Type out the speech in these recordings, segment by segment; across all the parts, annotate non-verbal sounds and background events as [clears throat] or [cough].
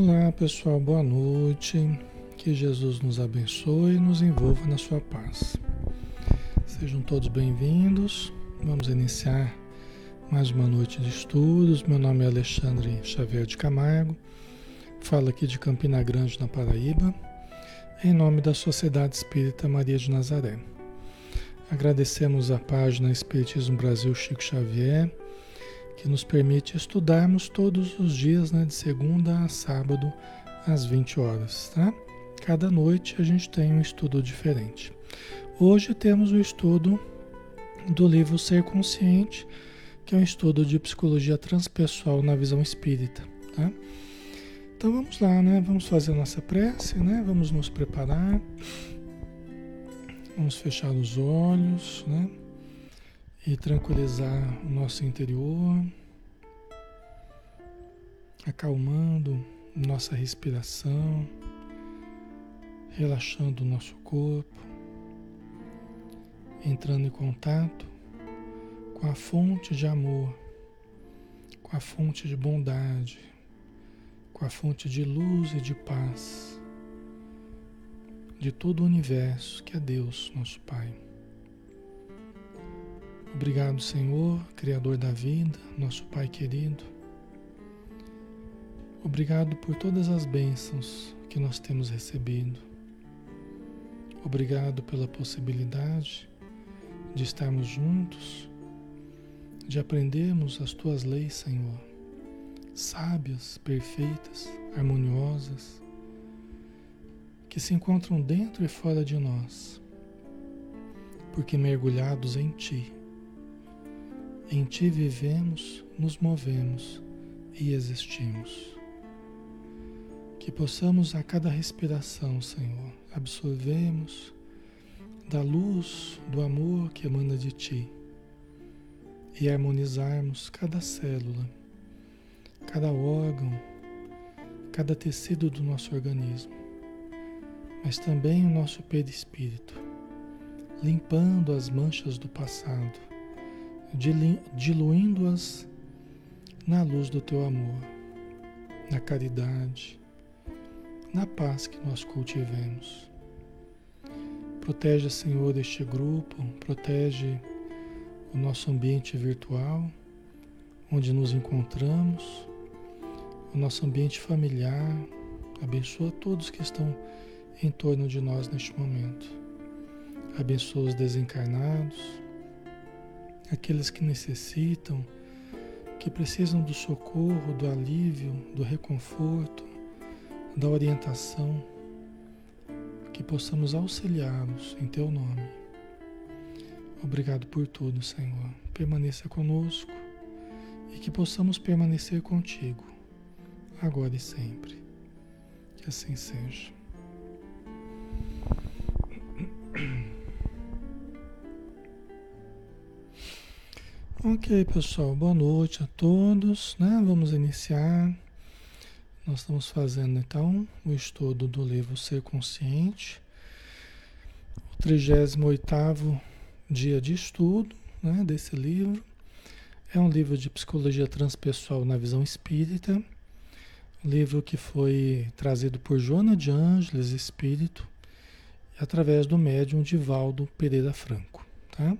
Olá pessoal, boa noite. Que Jesus nos abençoe e nos envolva na sua paz. Sejam todos bem-vindos. Vamos iniciar mais uma noite de estudos. Meu nome é Alexandre Xavier de Camargo. Falo aqui de Campina Grande, na Paraíba, em nome da Sociedade Espírita Maria de Nazaré. Agradecemos a página Espiritismo Brasil Chico Xavier que nos permite estudarmos todos os dias, né, de segunda a sábado, às 20 horas. Tá? Cada noite a gente tem um estudo diferente. Hoje temos o estudo do livro Ser Consciente, que é um estudo de psicologia transpessoal na visão espírita. Tá? Então vamos lá, né? Vamos fazer a nossa prece, né? Vamos nos preparar. Vamos fechar os olhos, né? E tranquilizar o nosso interior, acalmando nossa respiração, relaxando o nosso corpo, entrando em contato com a fonte de amor, com a fonte de bondade, com a fonte de luz e de paz de todo o universo, que é Deus, nosso Pai. Obrigado, Senhor, Criador da vida, nosso Pai querido. Obrigado por todas as bênçãos que nós temos recebido. Obrigado pela possibilidade de estarmos juntos, de aprendermos as tuas leis, Senhor, sábias, perfeitas, harmoniosas, que se encontram dentro e fora de nós, porque mergulhados em Ti em Ti vivemos, nos movemos e existimos. Que possamos a cada respiração, Senhor, absorvermos da luz, do amor que emana de Ti e harmonizarmos cada célula, cada órgão, cada tecido do nosso organismo, mas também o nosso perispírito, limpando as manchas do passado diluindo-as na luz do teu amor, na caridade, na paz que nós cultivemos. Protege, Senhor, este grupo, protege o nosso ambiente virtual, onde nos encontramos, o nosso ambiente familiar. Abençoa todos que estão em torno de nós neste momento. Abençoa os desencarnados aqueles que necessitam, que precisam do socorro, do alívio, do reconforto, da orientação, que possamos auxiliá-los em Teu nome. Obrigado por tudo, Senhor. Permaneça conosco e que possamos permanecer contigo, agora e sempre. Que assim seja. Ok, pessoal, boa noite a todos. Né? Vamos iniciar. Nós estamos fazendo então o estudo do livro Ser Consciente, o 38 dia de estudo né, desse livro. É um livro de psicologia transpessoal na visão espírita, livro que foi trazido por Joana de Ângeles Espírito, através do médium Divaldo Pereira Franco. Tá?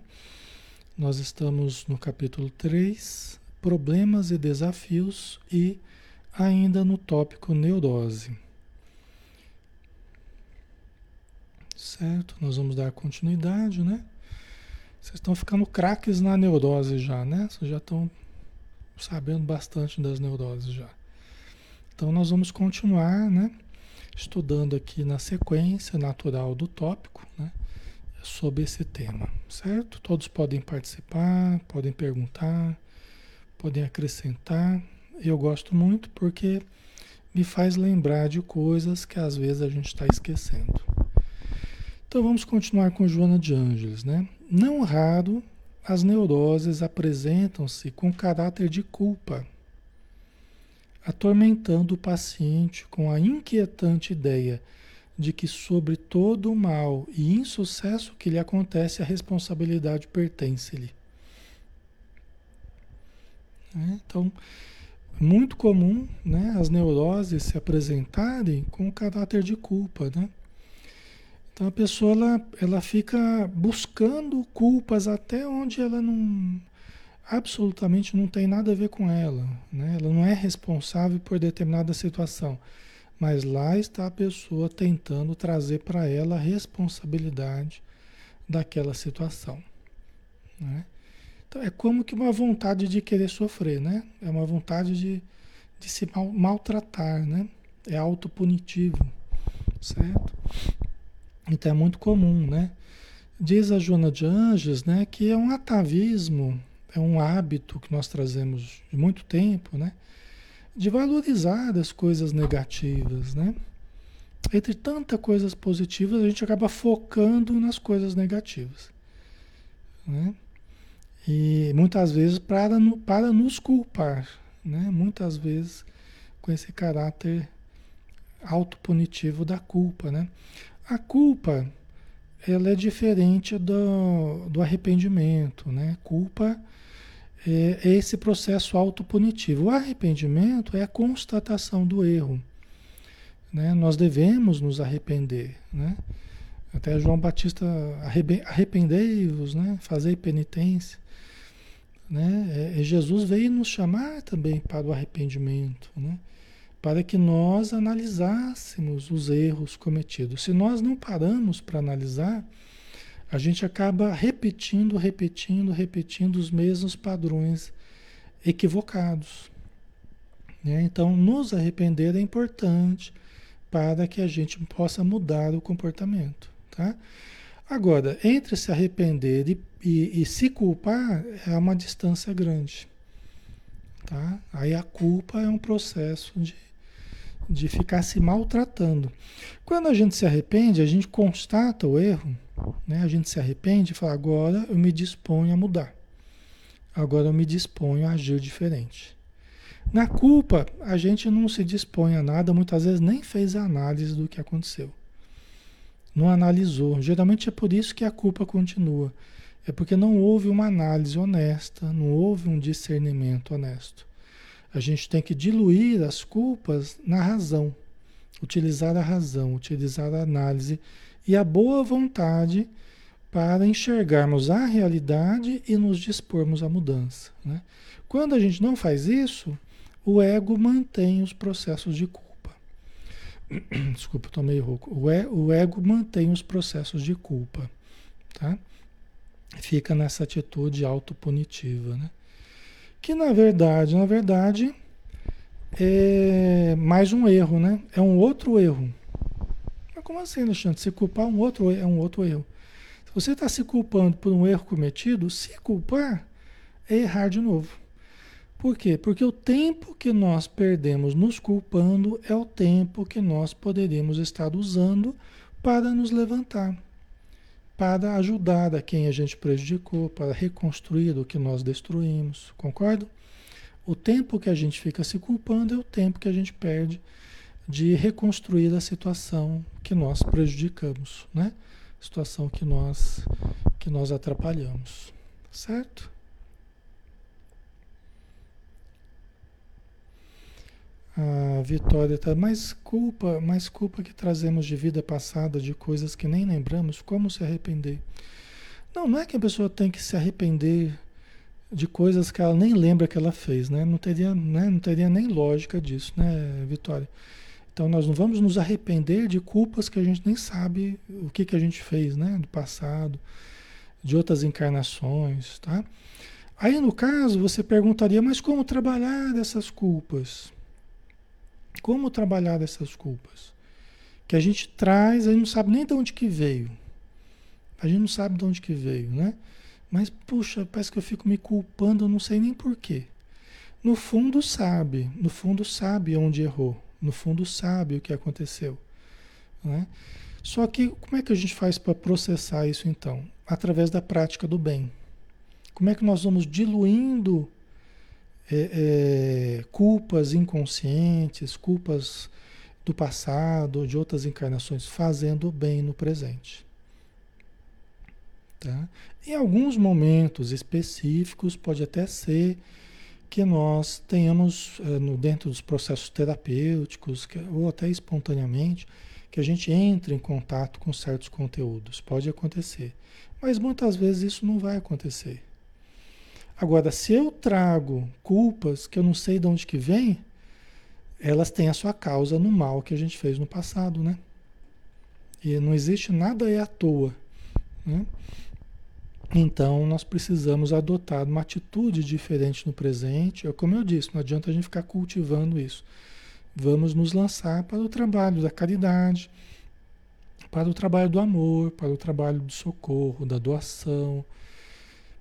Nós estamos no capítulo 3, problemas e desafios, e ainda no tópico neurose. Certo? Nós vamos dar continuidade, né? Vocês estão ficando craques na neurose já, né? Vocês já estão sabendo bastante das neuroses já. Então nós vamos continuar, né? Estudando aqui na sequência natural do tópico, né? Sobre esse tema, certo? Todos podem participar, podem perguntar, podem acrescentar. Eu gosto muito porque me faz lembrar de coisas que às vezes a gente está esquecendo. Então vamos continuar com Joana de Ângeles, né? Não raro as neuroses apresentam-se com caráter de culpa, atormentando o paciente com a inquietante ideia de que sobre todo o mal e insucesso que lhe acontece, a responsabilidade pertence-lhe. É, então, muito comum né, as neuroses se apresentarem com caráter de culpa, né? Então a pessoa ela, ela fica buscando culpas até onde ela não absolutamente não tem nada a ver com ela, né? Ela não é responsável por determinada situação, mas lá está a pessoa tentando trazer para ela a responsabilidade daquela situação, né? Então é como que uma vontade de querer sofrer, né? É uma vontade de, de se mal, maltratar, né? É autopunitivo, certo? Então é muito comum, né? Diz a Joana de Anjos, né, que é um atavismo, é um hábito que nós trazemos de muito tempo, né? De valorizar as coisas negativas, né? Entre tantas coisas positivas, a gente acaba focando nas coisas negativas, né? E muitas vezes para, para nos culpar, né? Muitas vezes com esse caráter autopunitivo da culpa, né? A culpa, ela é diferente do, do arrependimento, né? Culpa é, é esse processo autopunitivo. O arrependimento é a constatação do erro. Né? Nós devemos nos arrepender, né? Até João Batista, arrependei-vos, né? Fazei penitência. Né? É, Jesus veio nos chamar também para o arrependimento, né? para que nós analisássemos os erros cometidos. Se nós não paramos para analisar, a gente acaba repetindo, repetindo, repetindo os mesmos padrões equivocados. Né? Então, nos arrepender é importante para que a gente possa mudar o comportamento. Tá? Agora, entre se arrepender e, e, e se culpar é uma distância grande. Tá? Aí a culpa é um processo de de ficar se maltratando. Quando a gente se arrepende, a gente constata o erro, né? a gente se arrepende e fala: agora eu me disponho a mudar, agora eu me disponho a agir diferente. Na culpa, a gente não se dispõe a nada, muitas vezes nem fez a análise do que aconteceu. Não analisou. Geralmente é por isso que a culpa continua. É porque não houve uma análise honesta, não houve um discernimento honesto. A gente tem que diluir as culpas na razão, utilizar a razão, utilizar a análise e a boa vontade para enxergarmos a realidade e nos dispormos à mudança. Né? Quando a gente não faz isso, o ego mantém os processos de culpa. [clears throat] Desculpa, estou meio rouco. O, e, o ego mantém os processos de culpa. Tá? Fica nessa atitude autopunitiva. Né? Que na verdade, na verdade, é mais um erro, né? É um outro erro. Como assim, Alexandre? Se culpar um outro, é um outro erro. Se você está se culpando por um erro cometido, se culpar é errar de novo. Por quê? Porque o tempo que nós perdemos nos culpando é o tempo que nós poderíamos estar usando para nos levantar para ajudar a quem a gente prejudicou, para reconstruir o que nós destruímos, concordo? O tempo que a gente fica se culpando é o tempo que a gente perde de reconstruir a situação que nós prejudicamos, né? Situação que nós que nós atrapalhamos, certo? A Vitória está mais culpa, mais culpa que trazemos de vida passada, de coisas que nem lembramos, como se arrepender? Não, não é que a pessoa tem que se arrepender de coisas que ela nem lembra que ela fez, né? Não teria, né? não teria nem lógica disso, né, Vitória? Então nós não vamos nos arrepender de culpas que a gente nem sabe o que, que a gente fez, né? Do passado, de outras encarnações, tá? Aí no caso você perguntaria, mas como trabalhar dessas culpas? Como trabalhar essas culpas? Que a gente traz, a gente não sabe nem de onde que veio. A gente não sabe de onde que veio, né? Mas, puxa, parece que eu fico me culpando, eu não sei nem porquê. No fundo sabe, no fundo sabe onde errou, no fundo sabe o que aconteceu. Né? Só que como é que a gente faz para processar isso então? Através da prática do bem. Como é que nós vamos diluindo é, é, culpas inconscientes, culpas do passado, de outras encarnações, fazendo o bem no presente. Tá? Em alguns momentos específicos, pode até ser que nós tenhamos eh, dentro dos processos terapêuticos, ou até espontaneamente, que a gente entre em contato com certos conteúdos. Pode acontecer. Mas muitas vezes isso não vai acontecer. Agora, se eu trago culpas que eu não sei de onde que vem, elas têm a sua causa no mal que a gente fez no passado, né? E não existe nada é à toa, né? Então, nós precisamos adotar uma atitude diferente no presente. É como eu disse, não adianta a gente ficar cultivando isso. Vamos nos lançar para o trabalho da caridade, para o trabalho do amor, para o trabalho do socorro, da doação.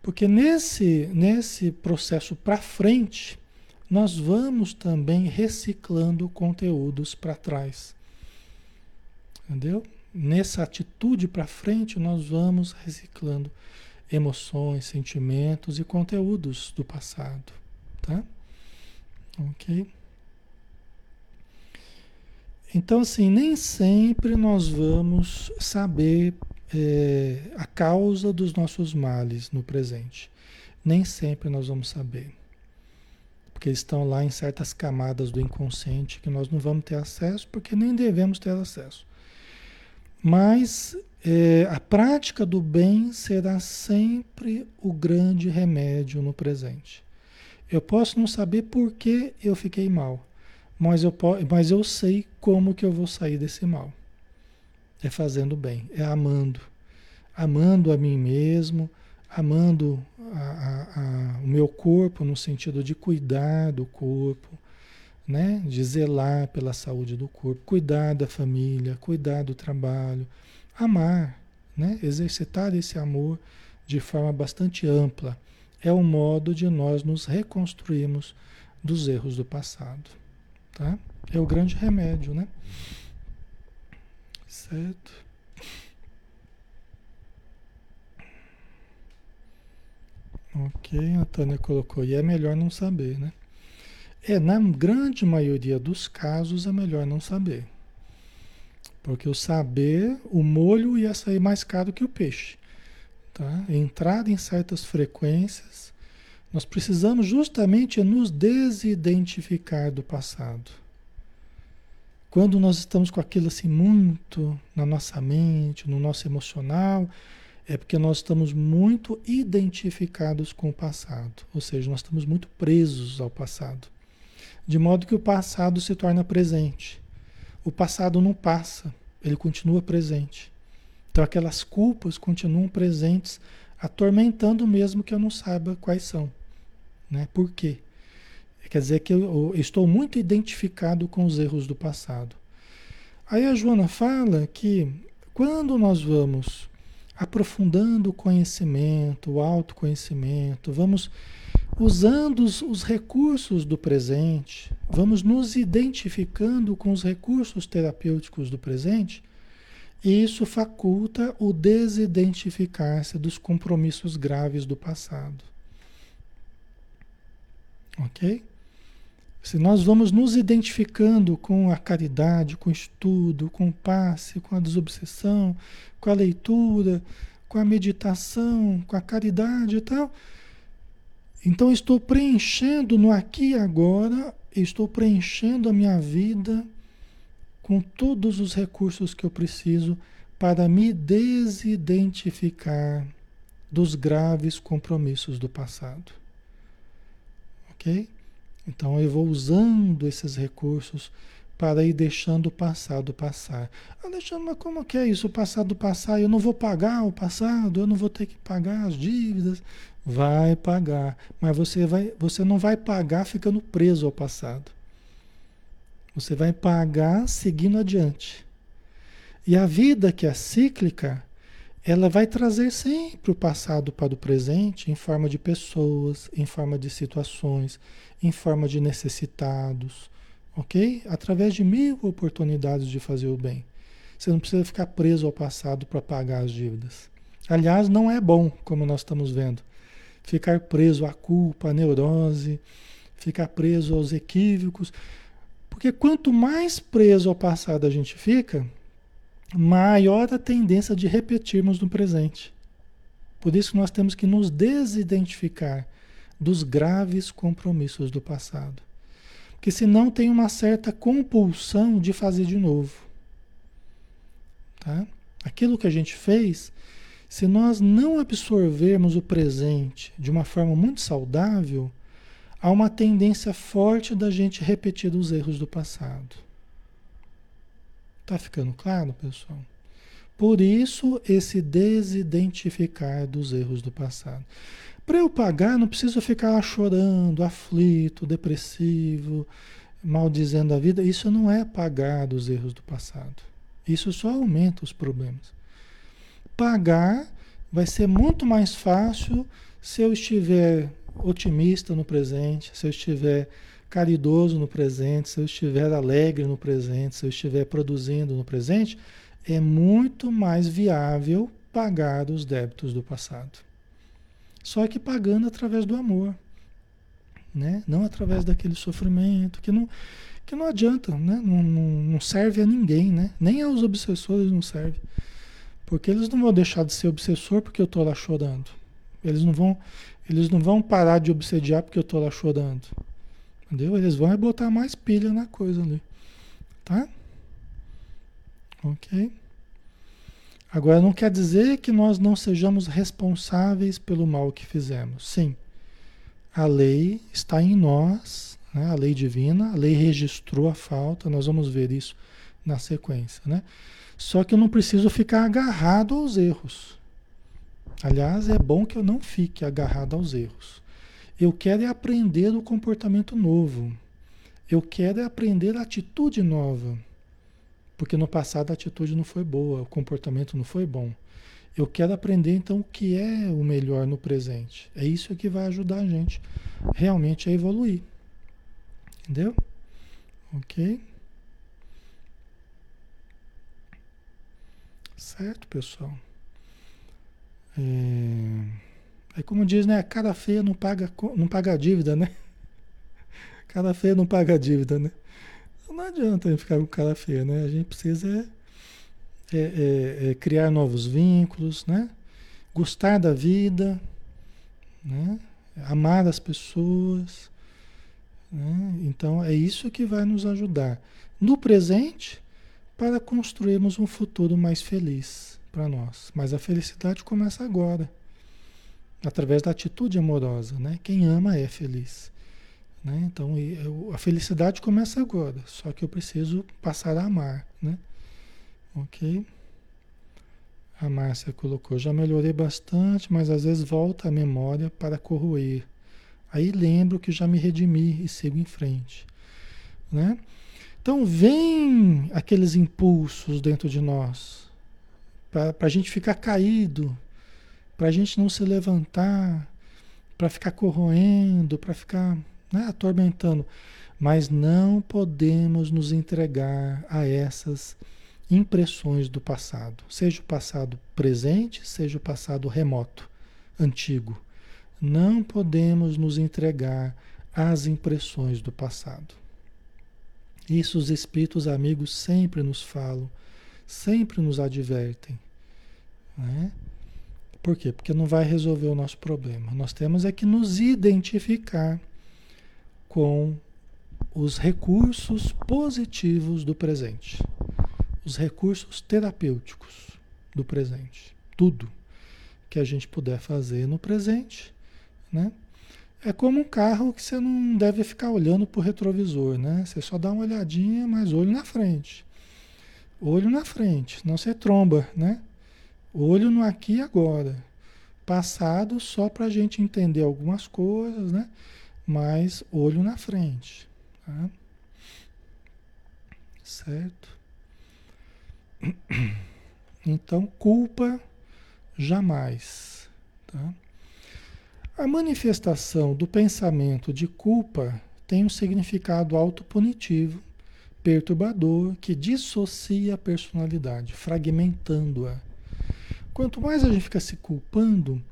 Porque nesse, nesse processo para frente, nós vamos também reciclando conteúdos para trás. Entendeu? Nessa atitude para frente, nós vamos reciclando emoções, sentimentos e conteúdos do passado, tá? Ok? Então, assim, nem sempre nós vamos saber é, a causa dos nossos males no presente. Nem sempre nós vamos saber. Porque estão lá em certas camadas do inconsciente que nós não vamos ter acesso, porque nem devemos ter acesso. Mas é, a prática do bem será sempre o grande remédio no presente. Eu posso não saber por que eu fiquei mal, mas eu, mas eu sei como que eu vou sair desse mal. É fazendo bem, é amando. Amando a mim mesmo, amando a, a, a, o meu corpo no sentido de cuidar do corpo, né? de zelar pela saúde do corpo, cuidar da família, cuidar do trabalho, amar, né? exercitar esse amor de forma bastante ampla. É o modo de nós nos reconstruirmos dos erros do passado. Tá? É o grande remédio, né? Certo? Ok, a Tânia colocou. E é melhor não saber, né? É, na grande maioria dos casos é melhor não saber. Porque o saber, o molho ia sair mais caro que o peixe. Tá? Entrar em certas frequências, nós precisamos justamente nos desidentificar do passado. Quando nós estamos com aquilo assim muito na nossa mente, no nosso emocional, é porque nós estamos muito identificados com o passado, ou seja, nós estamos muito presos ao passado de modo que o passado se torna presente. O passado não passa, ele continua presente. Então aquelas culpas continuam presentes, atormentando mesmo que eu não saiba quais são. Né? Por quê? Quer dizer que eu, eu estou muito identificado com os erros do passado. Aí a Joana fala que quando nós vamos aprofundando o conhecimento, o autoconhecimento, vamos usando os, os, recursos do presente, vamos nos identificando com os recursos terapêuticos do presente, e isso faculta o desidentificar-se dos compromissos graves do passado. Ok? Se nós vamos nos identificando com a caridade, com o estudo, com o passe, com a desobsessão, com a leitura, com a meditação, com a caridade e tal, então estou preenchendo no aqui e agora, estou preenchendo a minha vida com todos os recursos que eu preciso para me desidentificar dos graves compromissos do passado. Ok? Então eu vou usando esses recursos para ir deixando o passado passar. Alexandre, mas como que é isso? O passado passar? Eu não vou pagar o passado, eu não vou ter que pagar as dívidas. Vai pagar, mas você, vai, você não vai pagar ficando preso ao passado. Você vai pagar seguindo adiante. E a vida que é cíclica, ela vai trazer sempre o passado para o presente em forma de pessoas, em forma de situações, em forma de necessitados, ok? Através de mil oportunidades de fazer o bem. Você não precisa ficar preso ao passado para pagar as dívidas. Aliás, não é bom, como nós estamos vendo ficar preso à culpa, à neurose, ficar preso aos equívocos. Porque quanto mais preso ao passado a gente fica, maior a tendência de repetirmos no presente. Por isso nós temos que nos desidentificar dos graves compromissos do passado. Porque senão tem uma certa compulsão de fazer de novo. Tá? Aquilo que a gente fez, se nós não absorvermos o presente de uma forma muito saudável, há uma tendência forte da gente repetir os erros do passado. Tá ficando claro, pessoal? Por isso, esse desidentificar dos erros do passado. Para eu pagar, não preciso ficar lá chorando, aflito, depressivo, maldizendo a vida. Isso não é pagar dos erros do passado. Isso só aumenta os problemas. Pagar vai ser muito mais fácil se eu estiver otimista no presente, se eu estiver caridoso no presente, se eu estiver alegre no presente, se eu estiver produzindo no presente, é muito mais viável pagar os débitos do passado. Só que pagando através do amor, né? Não através daquele sofrimento que não, que não adianta, né? Não, não, não serve a ninguém, né? Nem aos obsessores não serve. Porque eles não vão deixar de ser obsessor porque eu estou lá chorando. Eles não vão, eles não vão parar de obsediar porque eu estou lá chorando. Entendeu? Eles vão é botar mais pilha na coisa ali. Tá? Ok? Agora, não quer dizer que nós não sejamos responsáveis pelo mal que fizemos. Sim, a lei está em nós, né? a lei divina, a lei registrou a falta, nós vamos ver isso na sequência. Né? Só que eu não preciso ficar agarrado aos erros. Aliás, é bom que eu não fique agarrado aos erros. Eu quero é aprender o comportamento novo. Eu quero é aprender a atitude nova. Porque no passado a atitude não foi boa, o comportamento não foi bom. Eu quero aprender então o que é o melhor no presente. É isso que vai ajudar a gente realmente a evoluir. Entendeu? Ok? Certo, pessoal? É, é como diz, né? A cara feia não paga, não paga dívida, né? [laughs] Cara feia não paga dívida, né? Não adianta ficar com cara feia, né? A gente precisa é, é, é, criar novos vínculos, né? Gostar da vida, né? Amar as pessoas. Né? Então é isso que vai nos ajudar no presente para construirmos um futuro mais feliz para nós. Mas a felicidade começa agora, através da atitude amorosa, né? Quem ama é feliz. Né? Então a felicidade começa agora, só que eu preciso passar a amar. Né? Ok? A Márcia colocou, já melhorei bastante, mas às vezes volta a memória para corroer. Aí lembro que já me redimi e sigo em frente. Né? Então vem aqueles impulsos dentro de nós para a gente ficar caído, para a gente não se levantar, para ficar corroendo, para ficar né, atormentando. Mas não podemos nos entregar a essas impressões do passado, seja o passado presente, seja o passado remoto, antigo. Não podemos nos entregar às impressões do passado. Isso os espíritos amigos sempre nos falam, sempre nos advertem. Né? Por quê? Porque não vai resolver o nosso problema. Nós temos é que nos identificar com os recursos positivos do presente, os recursos terapêuticos do presente. Tudo que a gente puder fazer no presente, né? É como um carro que você não deve ficar olhando para o retrovisor, né? Você só dá uma olhadinha, mas olho na frente. Olho na frente, não você tromba, né? Olho no aqui e agora. Passado só para a gente entender algumas coisas, né? Mas olho na frente. Tá? Certo? [clears throat] Então, culpa jamais. Tá? A manifestação do pensamento de culpa tem um significado autopunitivo, perturbador, que dissocia a personalidade, fragmentando-a. Quanto mais a gente fica se culpando,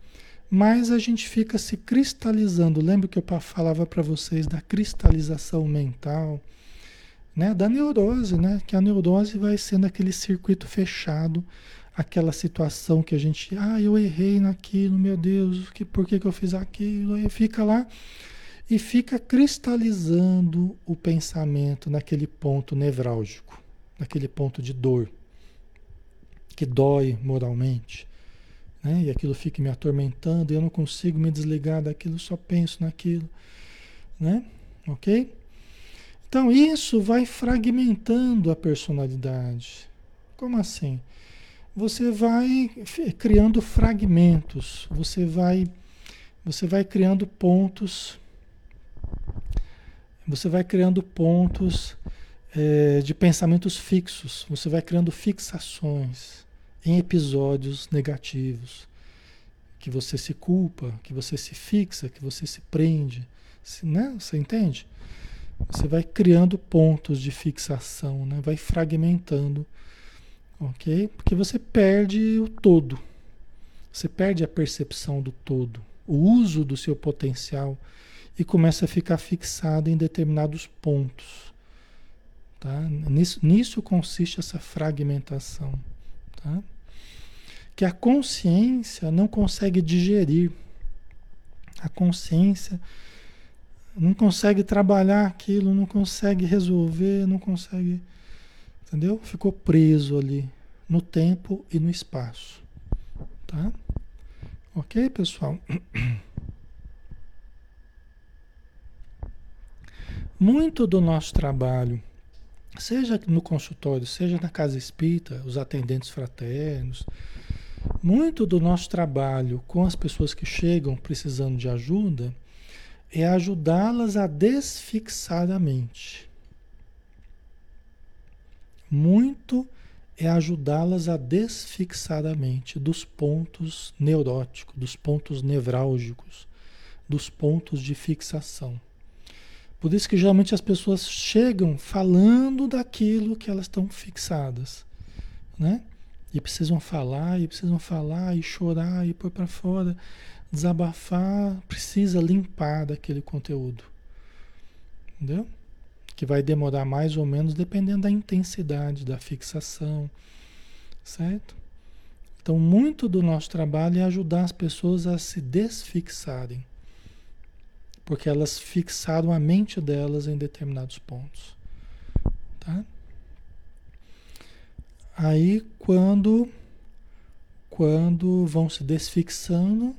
mais a gente fica se cristalizando. Lembra que eu falava para vocês da cristalização mental, né? Da neurose, né? Que a neurose vai sendo aquele circuito fechado aquela situação que a gente, ah, eu errei naquilo, meu Deus, que, por que, que eu fiz aquilo? E fica lá e fica cristalizando o pensamento naquele ponto nevrálgico, naquele ponto de dor, que dói moralmente. Né? E aquilo fica me atormentando, e eu não consigo me desligar daquilo, só penso naquilo. Né? Ok? Então isso vai fragmentando a personalidade. Como assim? Você vai criando fragmentos, você vai, você vai criando pontos, você vai criando pontos é, de pensamentos fixos, você vai criando fixações em episódios negativos, que você se culpa, que você se fixa, que você se prende, né? Você entende? Você vai criando pontos de fixação, né? vai fragmentando, ok? Porque você perde o todo, você perde a percepção do todo, o uso do seu potencial e começa a ficar fixado em determinados pontos. Tá? Nisso, nisso consiste essa fragmentação. Tá? Que a consciência não consegue digerir. A consciência não consegue trabalhar aquilo, não consegue resolver, não consegue. Entendeu? Ficou preso ali no tempo e no espaço. Tá? Ok, pessoal? [clears throat] Muito do nosso trabalho, seja no consultório, seja na casa espírita, os atendentes fraternos, muito do nosso trabalho com as pessoas que chegam precisando de ajuda é ajudá-las a desfixar a mente. Muito é ajudá-las a desfixar a mente dos pontos neuróticos, dos pontos nevrálgicos, dos pontos de fixação. Por isso que geralmente as pessoas chegam falando daquilo que elas estão fixadas, né? E precisam falar, e precisam falar, e chorar, e pôr para fora desabafar, precisa limpar daquele conteúdo. Entendeu? Que vai demorar mais ou menos dependendo da intensidade da fixação, certo? Então, muito do nosso trabalho é ajudar as pessoas a se desfixarem, porque elas fixaram a mente delas em determinados pontos, tá? Aí, quando quando vão se desfixando,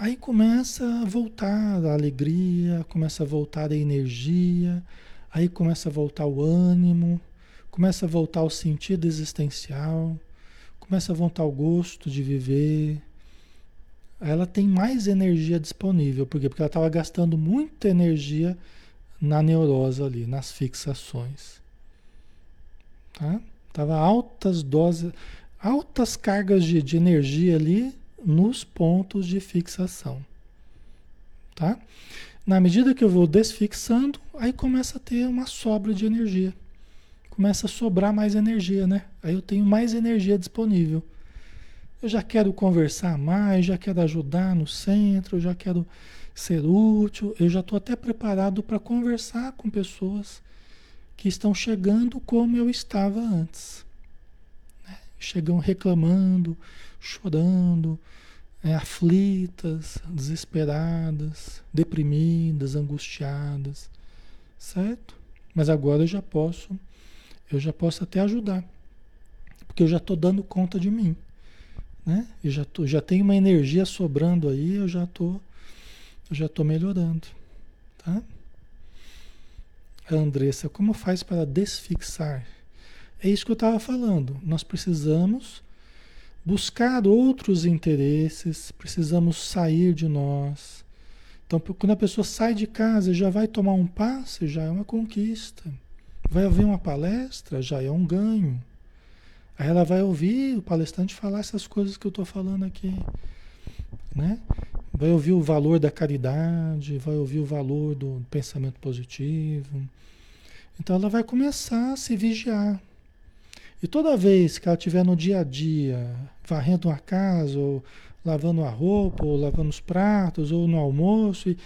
Aí começa a voltar a alegria, começa a voltar a energia, aí começa a voltar o ânimo, começa a voltar o sentido existencial, começa a voltar o gosto de viver. Ela tem mais energia disponível, por quê? Porque ela estava gastando muita energia na neurose ali, nas fixações. Tá? Tava altas doses, altas cargas de, de energia ali nos pontos de fixação. Tá? Na medida que eu vou desfixando, aí começa a ter uma sobra de energia. Começa a sobrar mais energia, né? Aí eu tenho mais energia disponível. Eu já quero conversar mais, já quero ajudar no centro, já quero ser útil, eu já estou até preparado para conversar com pessoas que estão chegando como eu estava antes. Né? Chegam reclamando, chorando, é, aflitas, desesperadas, deprimidas, angustiadas, certo? Mas agora eu já posso, eu já posso até ajudar, porque eu já estou dando conta de mim, né? Eu já tô, já tenho uma energia sobrando aí, eu já tô, eu já tô melhorando, tá? Andressa, como faz para desfixar? É isso que eu estava falando. Nós precisamos buscar outros interesses, precisamos sair de nós. Então, quando a pessoa sai de casa, já vai tomar um passe, já é uma conquista. Vai ouvir uma palestra, já é um ganho. Aí ela vai ouvir o palestrante falar essas coisas que eu estou falando aqui. Né? Vai ouvir o valor da caridade, vai ouvir o valor do pensamento positivo. Então ela vai começar a se vigiar, e toda vez que ela estiver no dia a dia, varrendo a casa, ou lavando a roupa, ou lavando os pratos, ou no almoço, e,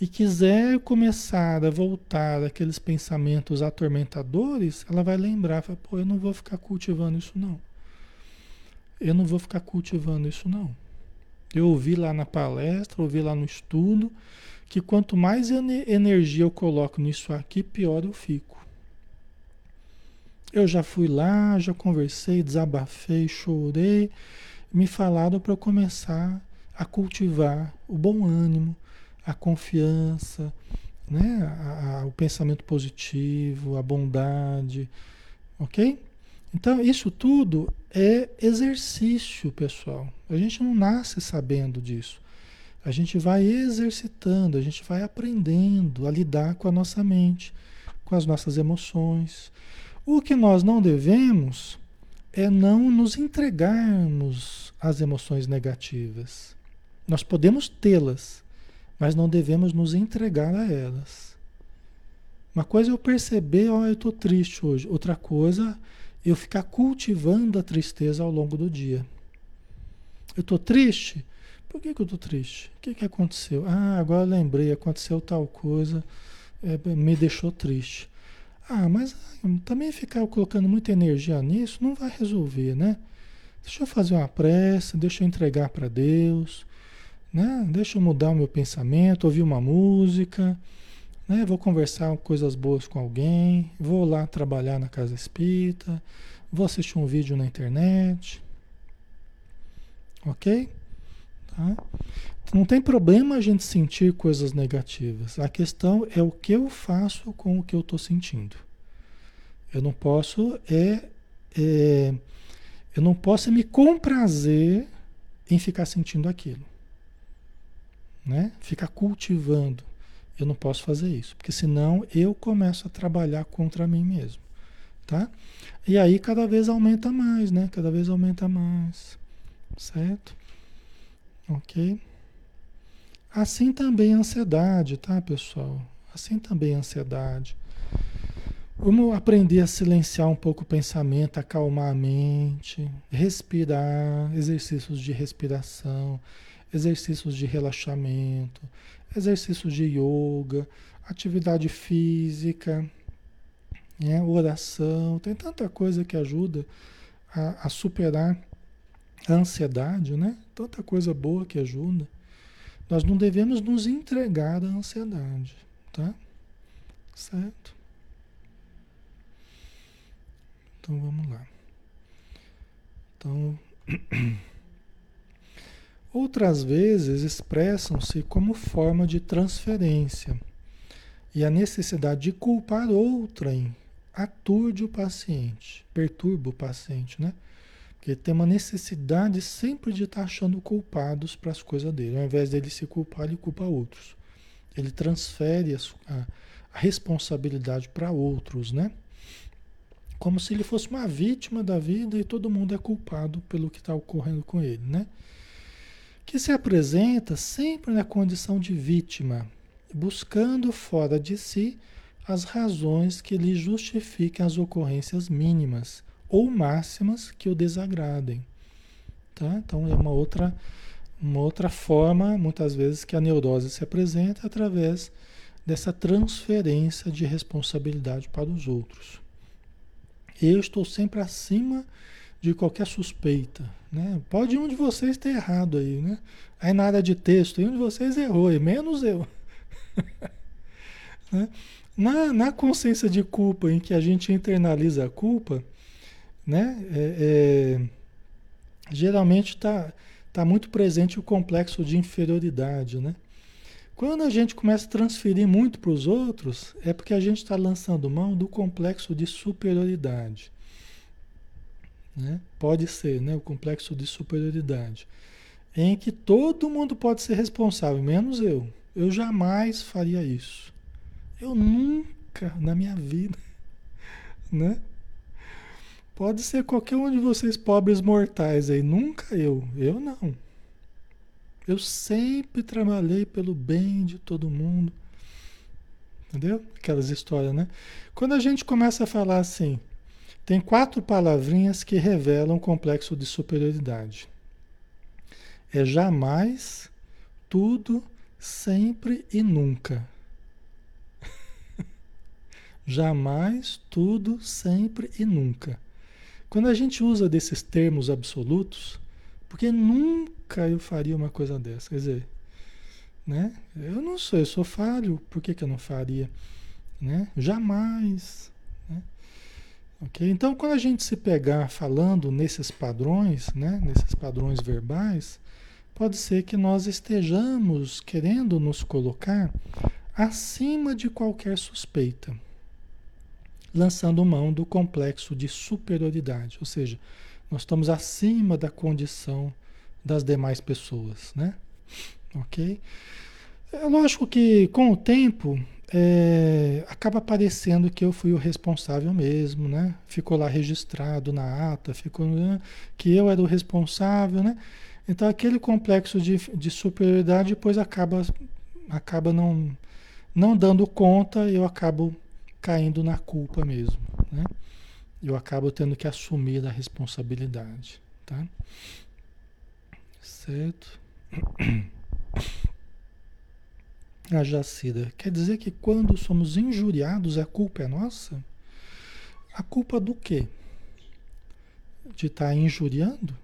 e quiser começar a voltar aqueles pensamentos atormentadores, ela vai lembrar, fala, pô, eu não vou ficar cultivando isso não. eu não vou ficar cultivando isso não. Eu ouvi lá na palestra, ouvi lá no estudo, que quanto mais energia eu coloco nisso aqui, pior eu fico. Eu já fui lá, já conversei, desabafei, chorei, me falaram para eu começar a cultivar o bom ânimo, a confiança, né? A, a, o pensamento positivo, a bondade, ok? Então, isso tudo é exercício, pessoal. A gente não nasce sabendo disso. A gente vai exercitando, a gente vai aprendendo a lidar com a nossa mente, com as nossas emoções. O que nós não devemos é não nos entregarmos às emoções negativas. Nós podemos tê-las, mas não devemos nos entregar a elas. Uma coisa é eu perceber, ó, oh, eu estou triste hoje. Outra coisa eu ficar cultivando a tristeza ao longo do dia. Eu estou triste? Por que, que eu estou triste? O que, que aconteceu? Ah, agora lembrei, aconteceu tal coisa, é, me deixou triste. Ah, mas também ficar colocando muita energia nisso não vai resolver, né? Deixa eu fazer uma prece, deixa eu entregar para Deus, né? Deixa eu mudar o meu pensamento, ouvir uma música, né? Vou conversar coisas boas com alguém, vou lá trabalhar na casa espírita, vou assistir um vídeo na internet. Ok? Tá? Não tem problema a gente sentir coisas negativas. A questão é o que eu faço com o que eu estou sentindo. Eu não posso é, é, eu não posso me comprazer em ficar sentindo aquilo, né? Ficar cultivando. Eu não posso fazer isso, porque senão eu começo a trabalhar contra mim mesmo, tá? E aí cada vez aumenta mais, né? Cada vez aumenta mais, certo? Ok? Assim também a ansiedade, tá, pessoal? Assim também a ansiedade. Vamos aprender a silenciar um pouco o pensamento, acalmar a mente, respirar, exercícios de respiração, exercícios de relaxamento, exercícios de yoga, atividade física, né, oração, tem tanta coisa que ajuda a, a superar a ansiedade, né? Tanta coisa boa que ajuda. Nós não devemos nos entregar à ansiedade, tá? Certo? Então vamos lá. Então [clears throat] Outras vezes expressam-se como forma de transferência e a necessidade de culpar outrem aturde o paciente, perturba o paciente, né? Porque tem uma necessidade sempre de estar achando culpados para as coisas dele. Ao invés dele se culpar, ele culpa outros. Ele transfere a, a, a responsabilidade para outros, né? Como se ele fosse uma vítima da vida e todo mundo é culpado pelo que está ocorrendo com ele, né? Que se apresenta sempre na condição de vítima, buscando fora de si as razões que lhe justifiquem as ocorrências mínimas ou máximas que o desagradem. Tá? Então é uma outra, uma outra forma, muitas vezes, que a neurose se apresenta através dessa transferência de responsabilidade para os outros. Eu estou sempre acima de qualquer suspeita. Né? Pode um de vocês ter errado aí, né? Aí na área de texto, um de vocês errou, e menos eu. [laughs] né? na, na consciência de culpa, em que a gente internaliza a culpa, né? É, é, geralmente está tá muito presente o complexo de inferioridade. Né? Quando a gente começa a transferir muito para os outros, é porque a gente está lançando mão do complexo de superioridade. Né? Pode ser né? o complexo de superioridade, em que todo mundo pode ser responsável, menos eu. Eu jamais faria isso. Eu nunca na minha vida. [laughs] Né? Pode ser qualquer um de vocês pobres mortais aí, nunca eu. Eu não. Eu sempre trabalhei pelo bem de todo mundo. Entendeu? Aquelas histórias, né? Quando a gente começa a falar assim, tem quatro palavrinhas que revelam complexo de superioridade. É jamais, tudo, sempre e nunca. [laughs] jamais, tudo, sempre e nunca. Quando a gente usa desses termos absolutos, porque nunca eu faria uma coisa dessa, quer dizer, né? Eu não sou, eu sou falho, por que, que eu não faria? Né? Jamais. Okay? Então, quando a gente se pegar falando nesses padrões, né? nesses padrões verbais, pode ser que nós estejamos querendo nos colocar acima de qualquer suspeita, lançando mão do complexo de superioridade, ou seja, nós estamos acima da condição das demais pessoas, né? Ok? É lógico que com o tempo é, acaba parecendo que eu fui o responsável mesmo, né? Ficou lá registrado na ata, ficou né? que eu era o responsável, né? Então aquele complexo de, de superioridade depois acaba, acaba não, não dando conta eu acabo caindo na culpa mesmo, né? Eu acabo tendo que assumir a responsabilidade, tá? Certo? [clears throat] A Jacida, quer dizer que quando somos injuriados a culpa é nossa? A culpa do quê? De estar tá injuriando?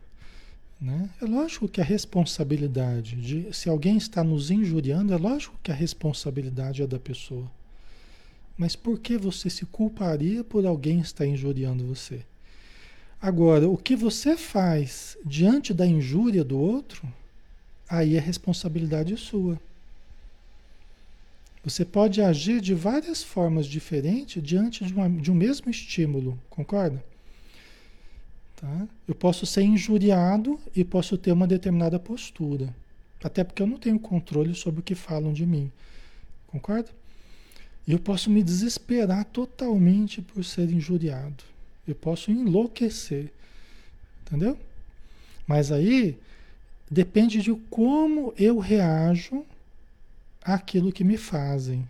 Né? É lógico que a responsabilidade de se alguém está nos injuriando, é lógico que a responsabilidade é da pessoa. Mas por que você se culparia por alguém estar injuriando você? Agora, o que você faz diante da injúria do outro, aí é responsabilidade sua. Você pode agir de várias formas diferentes diante de, uma, de um mesmo estímulo, concorda? Tá? Eu posso ser injuriado e posso ter uma determinada postura. Até porque eu não tenho controle sobre o que falam de mim. Concorda? E eu posso me desesperar totalmente por ser injuriado. Eu posso enlouquecer. Entendeu? Mas aí depende de como eu reajo àquilo que me fazem.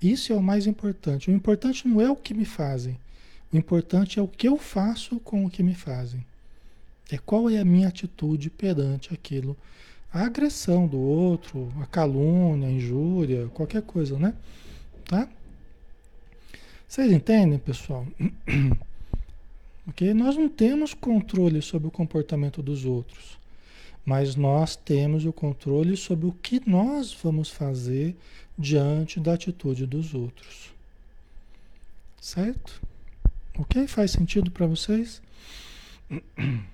Isso é o mais importante. O importante não é o que me fazem. O importante é o que eu faço com o que me fazem. É qual é a minha atitude perante aquilo. A agressão do outro, a calúnia, a injúria, qualquer coisa, né? Tá? Vocês entendem, pessoal? [clears throat] ok? Nós não temos controle sobre o comportamento dos outros mas nós temos o controle sobre o que nós vamos fazer diante da atitude dos outros. Certo? Ok? Faz sentido para vocês? [clears throat]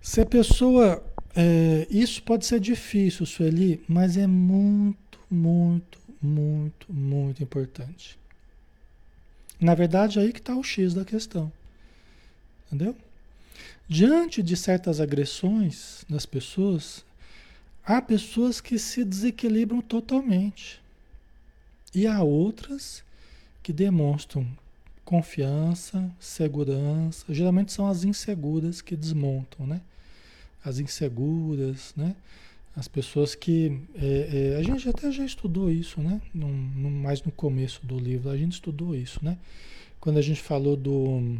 Se a pessoa. É, isso pode ser difícil, Sueli, mas é muito, muito, muito, muito importante. Na verdade, aí que está o X da questão. Entendeu? Diante de certas agressões das pessoas, há pessoas que se desequilibram totalmente. E há outras que demonstram confiança, segurança. Geralmente são as inseguras que desmontam, né? As inseguras, né? As pessoas que. É, é, a gente até já estudou isso, né? No, no, mais no começo do livro, a gente estudou isso, né? Quando a gente falou do,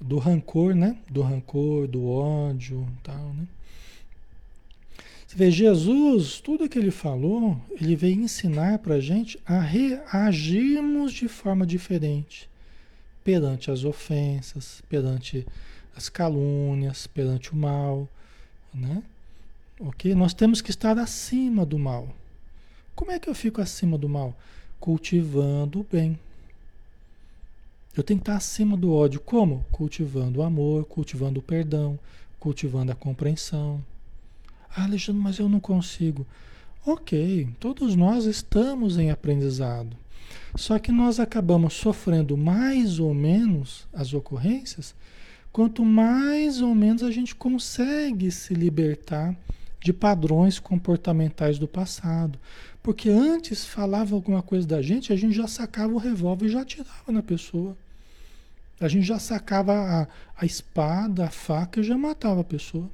do rancor, né? Do rancor, do ódio tal, né? Você vê, Jesus, tudo que ele falou, ele veio ensinar para a gente a reagirmos de forma diferente perante as ofensas, perante as calúnias, perante o mal, né? Ok? Nós temos que estar acima do mal. Como é que eu fico acima do mal? Cultivando o bem. Eu tenho que estar acima do ódio. Como? Cultivando o amor, cultivando o perdão, cultivando a compreensão. Ah, Alexandre, mas eu não consigo. Ok, todos nós estamos em aprendizado. Só que nós acabamos sofrendo mais ou menos as ocorrências, quanto mais ou menos a gente consegue se libertar de padrões comportamentais do passado. Porque antes falava alguma coisa da gente, a gente já sacava o revólver e já atirava na pessoa. A gente já sacava a, a espada, a faca e já matava a pessoa.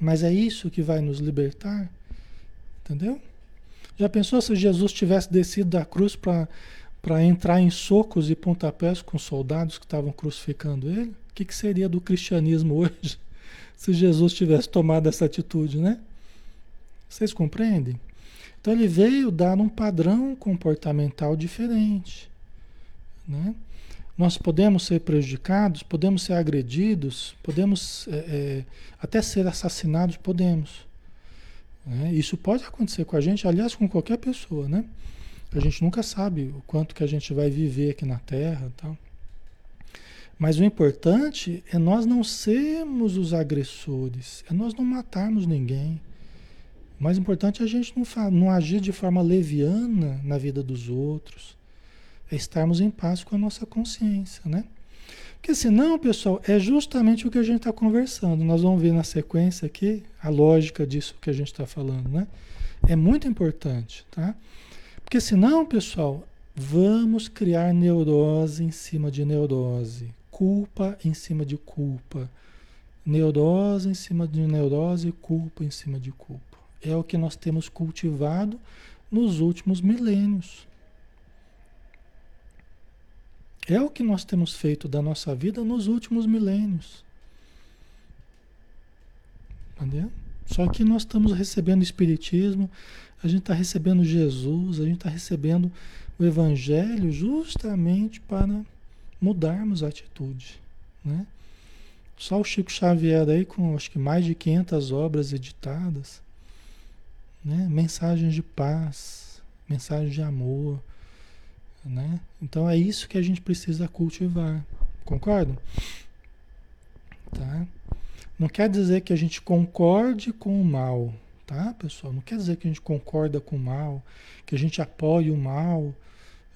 Mas é isso que vai nos libertar? Entendeu? Já pensou se Jesus tivesse descido da cruz para entrar em socos e pontapés com soldados que estavam crucificando ele? O que, que seria do cristianismo [laughs] hoje? Se Jesus tivesse tomado essa atitude, né? Vocês compreendem? Então ele veio dar um padrão comportamental diferente. Né? Nós podemos ser prejudicados, podemos ser agredidos, podemos é, é, até ser assassinados, podemos. Né? Isso pode acontecer com a gente, aliás, com qualquer pessoa, né? A gente nunca sabe o quanto que a gente vai viver aqui na Terra, tal. Mas o importante é nós não sermos os agressores, é nós não matarmos ninguém. O mais importante é a gente não, não agir de forma leviana na vida dos outros é estarmos em paz com a nossa consciência, né? Porque senão, pessoal, é justamente o que a gente está conversando. Nós vamos ver na sequência aqui a lógica disso que a gente está falando, né? É muito importante, tá? Porque senão, pessoal, vamos criar neurose em cima de neurose, culpa em cima de culpa, neurose em cima de neurose, culpa em cima de culpa. É o que nós temos cultivado nos últimos milênios. É o que nós temos feito da nossa vida nos últimos milênios. Entendeu? Só que nós estamos recebendo o Espiritismo, a gente está recebendo Jesus, a gente está recebendo o Evangelho justamente para mudarmos a atitude. Né? Só o Chico Xavier aí com acho que mais de 500 obras editadas, né? mensagens de paz, mensagens de amor, né? Então é isso que a gente precisa cultivar. Concordam? Tá? Não quer dizer que a gente concorde com o mal, tá, pessoal? Não quer dizer que a gente concorda com o mal, que a gente apoia o mal,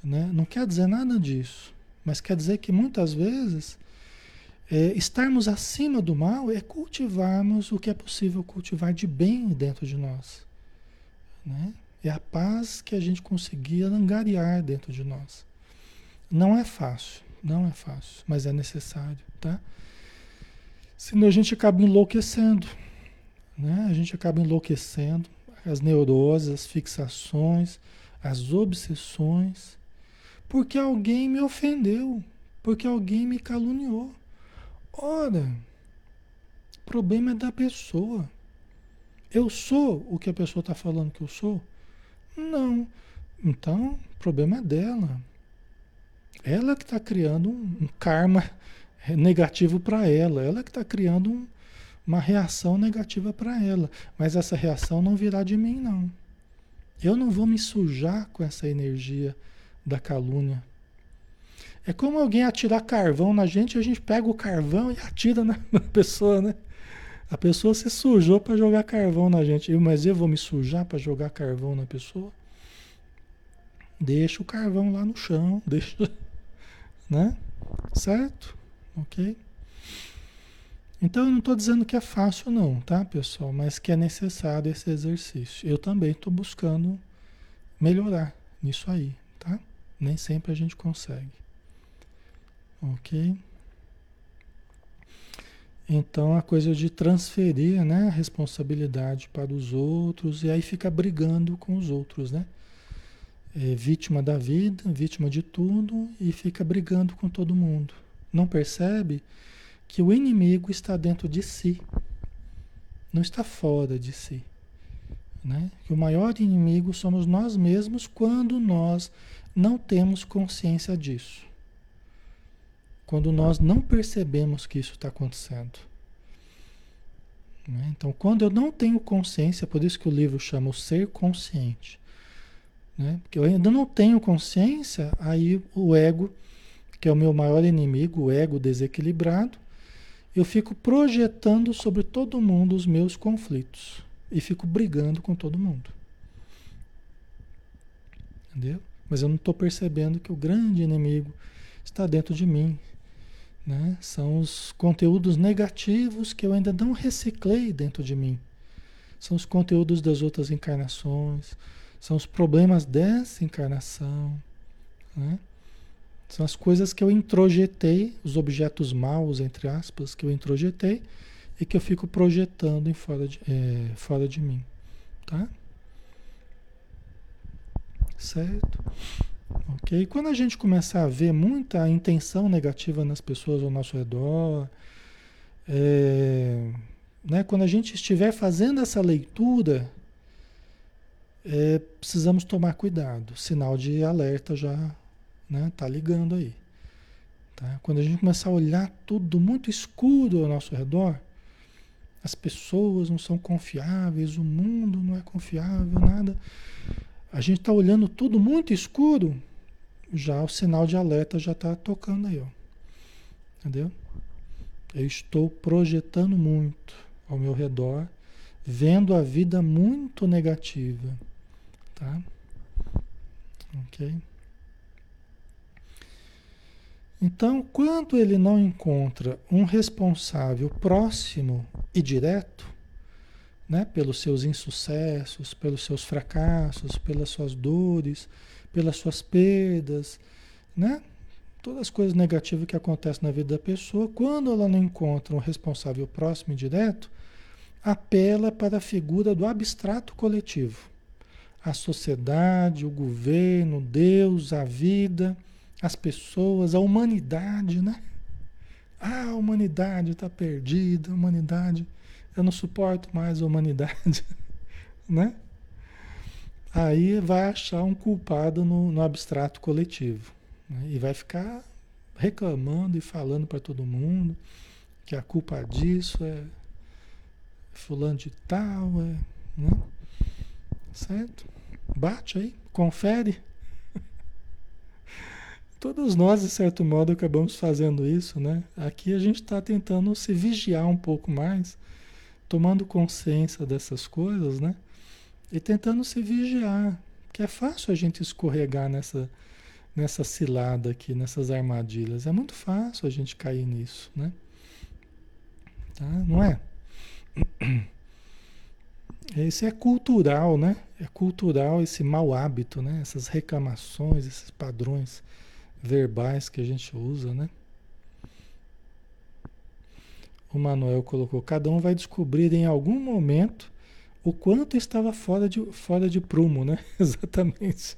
né? Não quer dizer nada disso. Mas quer dizer que muitas vezes é, estarmos acima do mal é cultivarmos o que é possível cultivar de bem dentro de nós. Né? É a paz que a gente conseguia angariar dentro de nós. Não é fácil, não é fácil, mas é necessário, tá? Senão a gente acaba enlouquecendo, né? A gente acaba enlouquecendo, as neuroses, as fixações, as obsessões, porque alguém me ofendeu, porque alguém me caluniou. Ora, o problema é da pessoa. Eu sou o que a pessoa está falando que eu sou? Não. Então, o problema é dela. Ela que está criando um, um, karma [laughs] negativo para ela. Ela que está criando um, uma reação negativa para ela. Mas essa reação não virá de mim, não. Eu não vou me sujar com essa energia da calúnia. É como alguém atirar carvão na gente, a gente pega o carvão e atira na, [laughs] na pessoa, né? A pessoa se sujou para jogar carvão na gente. Eu, mas eu vou me sujar para jogar carvão na pessoa? Deixa o carvão lá no chão, [laughs] deixa, né? Certo? OK? Então eu não estou dizendo que é fácil não, tá, pessoal? Mas que é necessário esse exercício. Eu também estou buscando melhorar nisso aí? Nem sempre a gente consegue. Ok? Então a coisa de transferir né, a responsabilidade para os outros e aí fica brigando com os outros, né? É vítima da vida, vítima de tudo e fica brigando com todo mundo. Não percebe que o inimigo está dentro de si, não está fora de si. Né? Que o maior inimigo somos nós mesmos quando nós não temos consciência disso quando nós não percebemos que isso está acontecendo. Né? Então, quando eu não tenho consciência, por isso que o livro chama o ser consciente. Né? Porque eu ainda não tenho consciência, aí o ego, que é o meu maior inimigo, o ego desequilibrado, eu fico projetando sobre todo mundo os meus conflitos e fico brigando com todo mundo. Entendeu? Mas eu não estou percebendo que o grande inimigo está dentro de mim, né? São os conteúdos negativos que eu ainda não reciclei dentro de mim. São os conteúdos das outras encarnações, são os problemas dessa encarnação. Né? São as coisas que eu introjetei, os objetos maus, entre aspas, que eu introjetei e que eu fico projetando em fora de, é, fora de mim. Tá? Certo? Ok? Quando a gente começar a ver muita intenção negativa nas pessoas ao nosso redor, é, né, quando a gente estiver fazendo essa leitura, é, precisamos tomar cuidado. Sinal de alerta já né, tá ligando aí. Tá? Quando a gente começar a olhar tudo muito escuro ao nosso redor, as pessoas não são confiáveis, o mundo não é confiável, nada. A gente está olhando tudo muito escuro, já o sinal de alerta já está tocando aí, ó. Entendeu? Eu estou projetando muito ao meu redor, vendo a vida muito negativa, tá? Ok? Então, quando ele não encontra um responsável próximo e direto, né, pelos seus insucessos, pelos seus fracassos, pelas suas dores, pelas suas perdas, né? Todas as coisas negativas que acontecem na vida da pessoa, quando ela não encontra um responsável próximo e direto, apela para a figura do abstrato coletivo. A sociedade, o governo, Deus, a vida, as pessoas, a humanidade, né? Ah, a humanidade está perdida, a humanidade, eu não suporto mais a humanidade, [laughs] né? Aí vai achar um culpado no, no abstrato coletivo né? e vai ficar reclamando e falando para todo mundo que a culpa disso é fulano de tal, é, né? Certo? Bate aí, confere. [laughs] Todos nós, de certo modo, acabamos fazendo isso, né? Aqui a gente está tentando se vigiar um pouco mais, tomando consciência dessas coisas, né? E tentando se vigiar, que é fácil a gente escorregar nessa, nessa cilada aqui, nessas armadilhas. É muito fácil a gente cair nisso, né? Tá? Não é? [clears throat] Esse é cultural, né? É cultural esse mau hábito, né? Essas reclamações, esses padrões verbais que a gente usa, né? O Manuel colocou: cada um vai descobrir em algum momento o quanto estava fora de, fora de prumo, né? [laughs] Exatamente.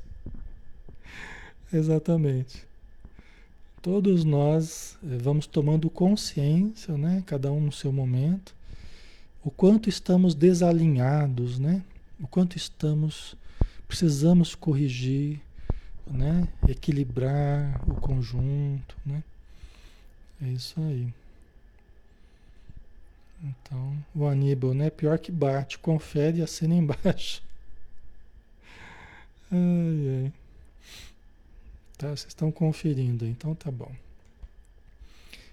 Exatamente. Todos nós eh, vamos tomando consciência, né? Cada um no seu momento, o quanto estamos desalinhados, né? O quanto estamos precisamos corrigir, né? Equilibrar o conjunto, né? É isso aí. Então, o Aníbal, né? Pior que bate, confere e assina embaixo. [laughs] Ai, ai. Tá, vocês estão conferindo, então tá bom.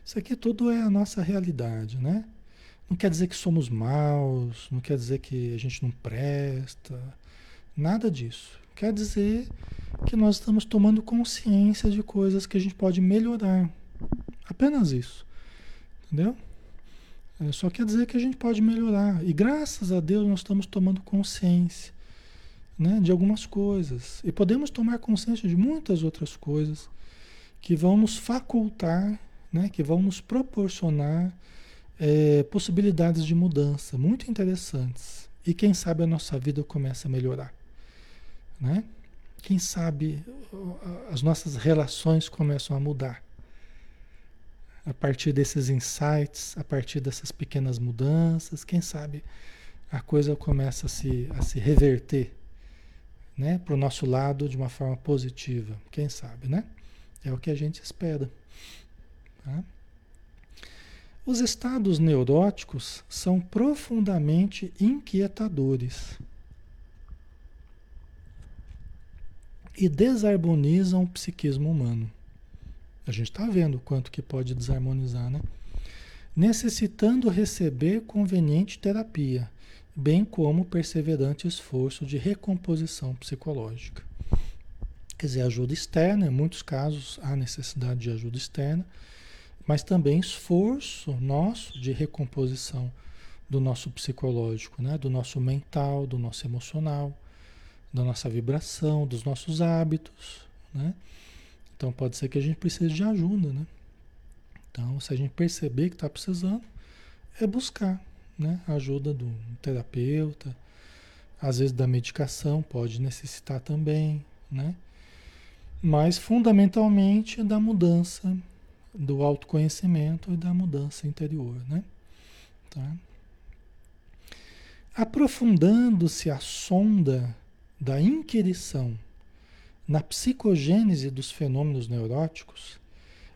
Isso aqui tudo é a nossa realidade, né? Não quer dizer que somos maus, não quer dizer que a gente não presta, nada disso. Quer dizer que nós estamos tomando consciência de coisas que a gente pode melhorar. Apenas isso. Entendeu? É, só quer dizer que a gente pode melhorar. E graças a Deus nós estamos tomando consciência né, de algumas coisas. E podemos tomar consciência de muitas outras coisas que vão nos facultar, né, que vão nos proporcionar é, possibilidades de mudança muito interessantes. E quem sabe a nossa vida começa a melhorar. Né? Quem sabe as nossas relações começam a mudar. A partir desses insights, a partir dessas pequenas mudanças, quem sabe a coisa começa a se, a se reverter né, para o nosso lado de uma forma positiva. Quem sabe, né? É o que a gente espera. Tá? Os estados neuróticos são profundamente inquietadores. e desarmonizam o psiquismo humano. A gente está vendo o quanto que pode desarmonizar, né? Necessitando receber conveniente terapia, bem como perseverante esforço de recomposição psicológica. Quer dizer, ajuda externa, em muitos casos há necessidade de ajuda externa, mas também esforço nosso de recomposição do nosso psicológico, né? do nosso mental, do nosso emocional da nossa vibração, dos nossos hábitos, né? Então pode ser que a gente precise de ajuda, né? Então, se a gente perceber que está precisando, é buscar, né? A ajuda do terapeuta, às vezes da medicação pode necessitar também, né? Mas fundamentalmente da mudança do autoconhecimento e da mudança interior, né? Tá? Aprofundando-se a sonda da inquirição na psicogênese dos fenômenos neuróticos,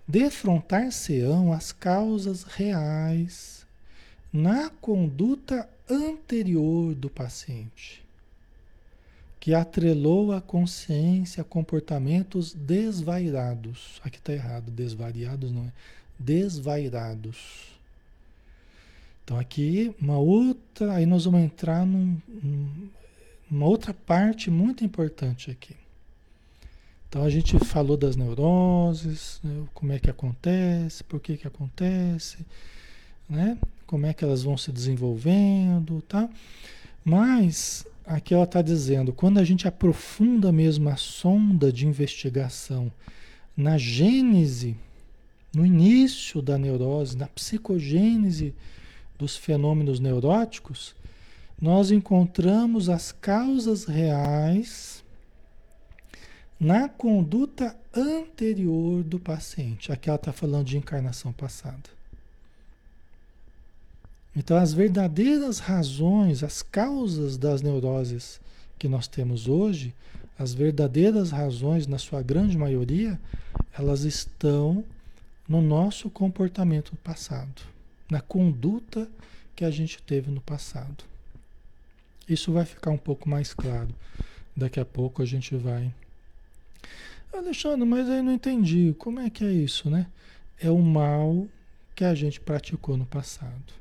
defrontar-se-ão as causas reais na conduta anterior do paciente, que atrelou a consciência a comportamentos desvairados. Aqui está errado, desvariados não é? Desvairados. Então aqui uma outra, aí nós vamos entrar num, numa outra parte muito importante aqui. Então a gente falou das neuroses, né, como é que acontece, por que que acontece, né? Como é que elas vão se desenvolvendo, tá? Mas aqui ela está dizendo, quando a gente aprofunda mesmo a sonda de investigação na gênese, no início da neurose, na psicogênese dos fenômenos neuróticos, nós encontramos as causas reais na conduta anterior do paciente. Aqui ela está falando de encarnação passada. Então, as verdadeiras razões, as causas das neuroses que nós temos hoje, as verdadeiras razões, na sua grande maioria, elas estão no nosso comportamento passado, na conduta que a gente teve no passado. Isso vai ficar um pouco mais claro. Daqui a pouco a gente vai. Alexandre, mas aí não entendi. Como é que é isso, né? É o mal que a gente praticou no passado.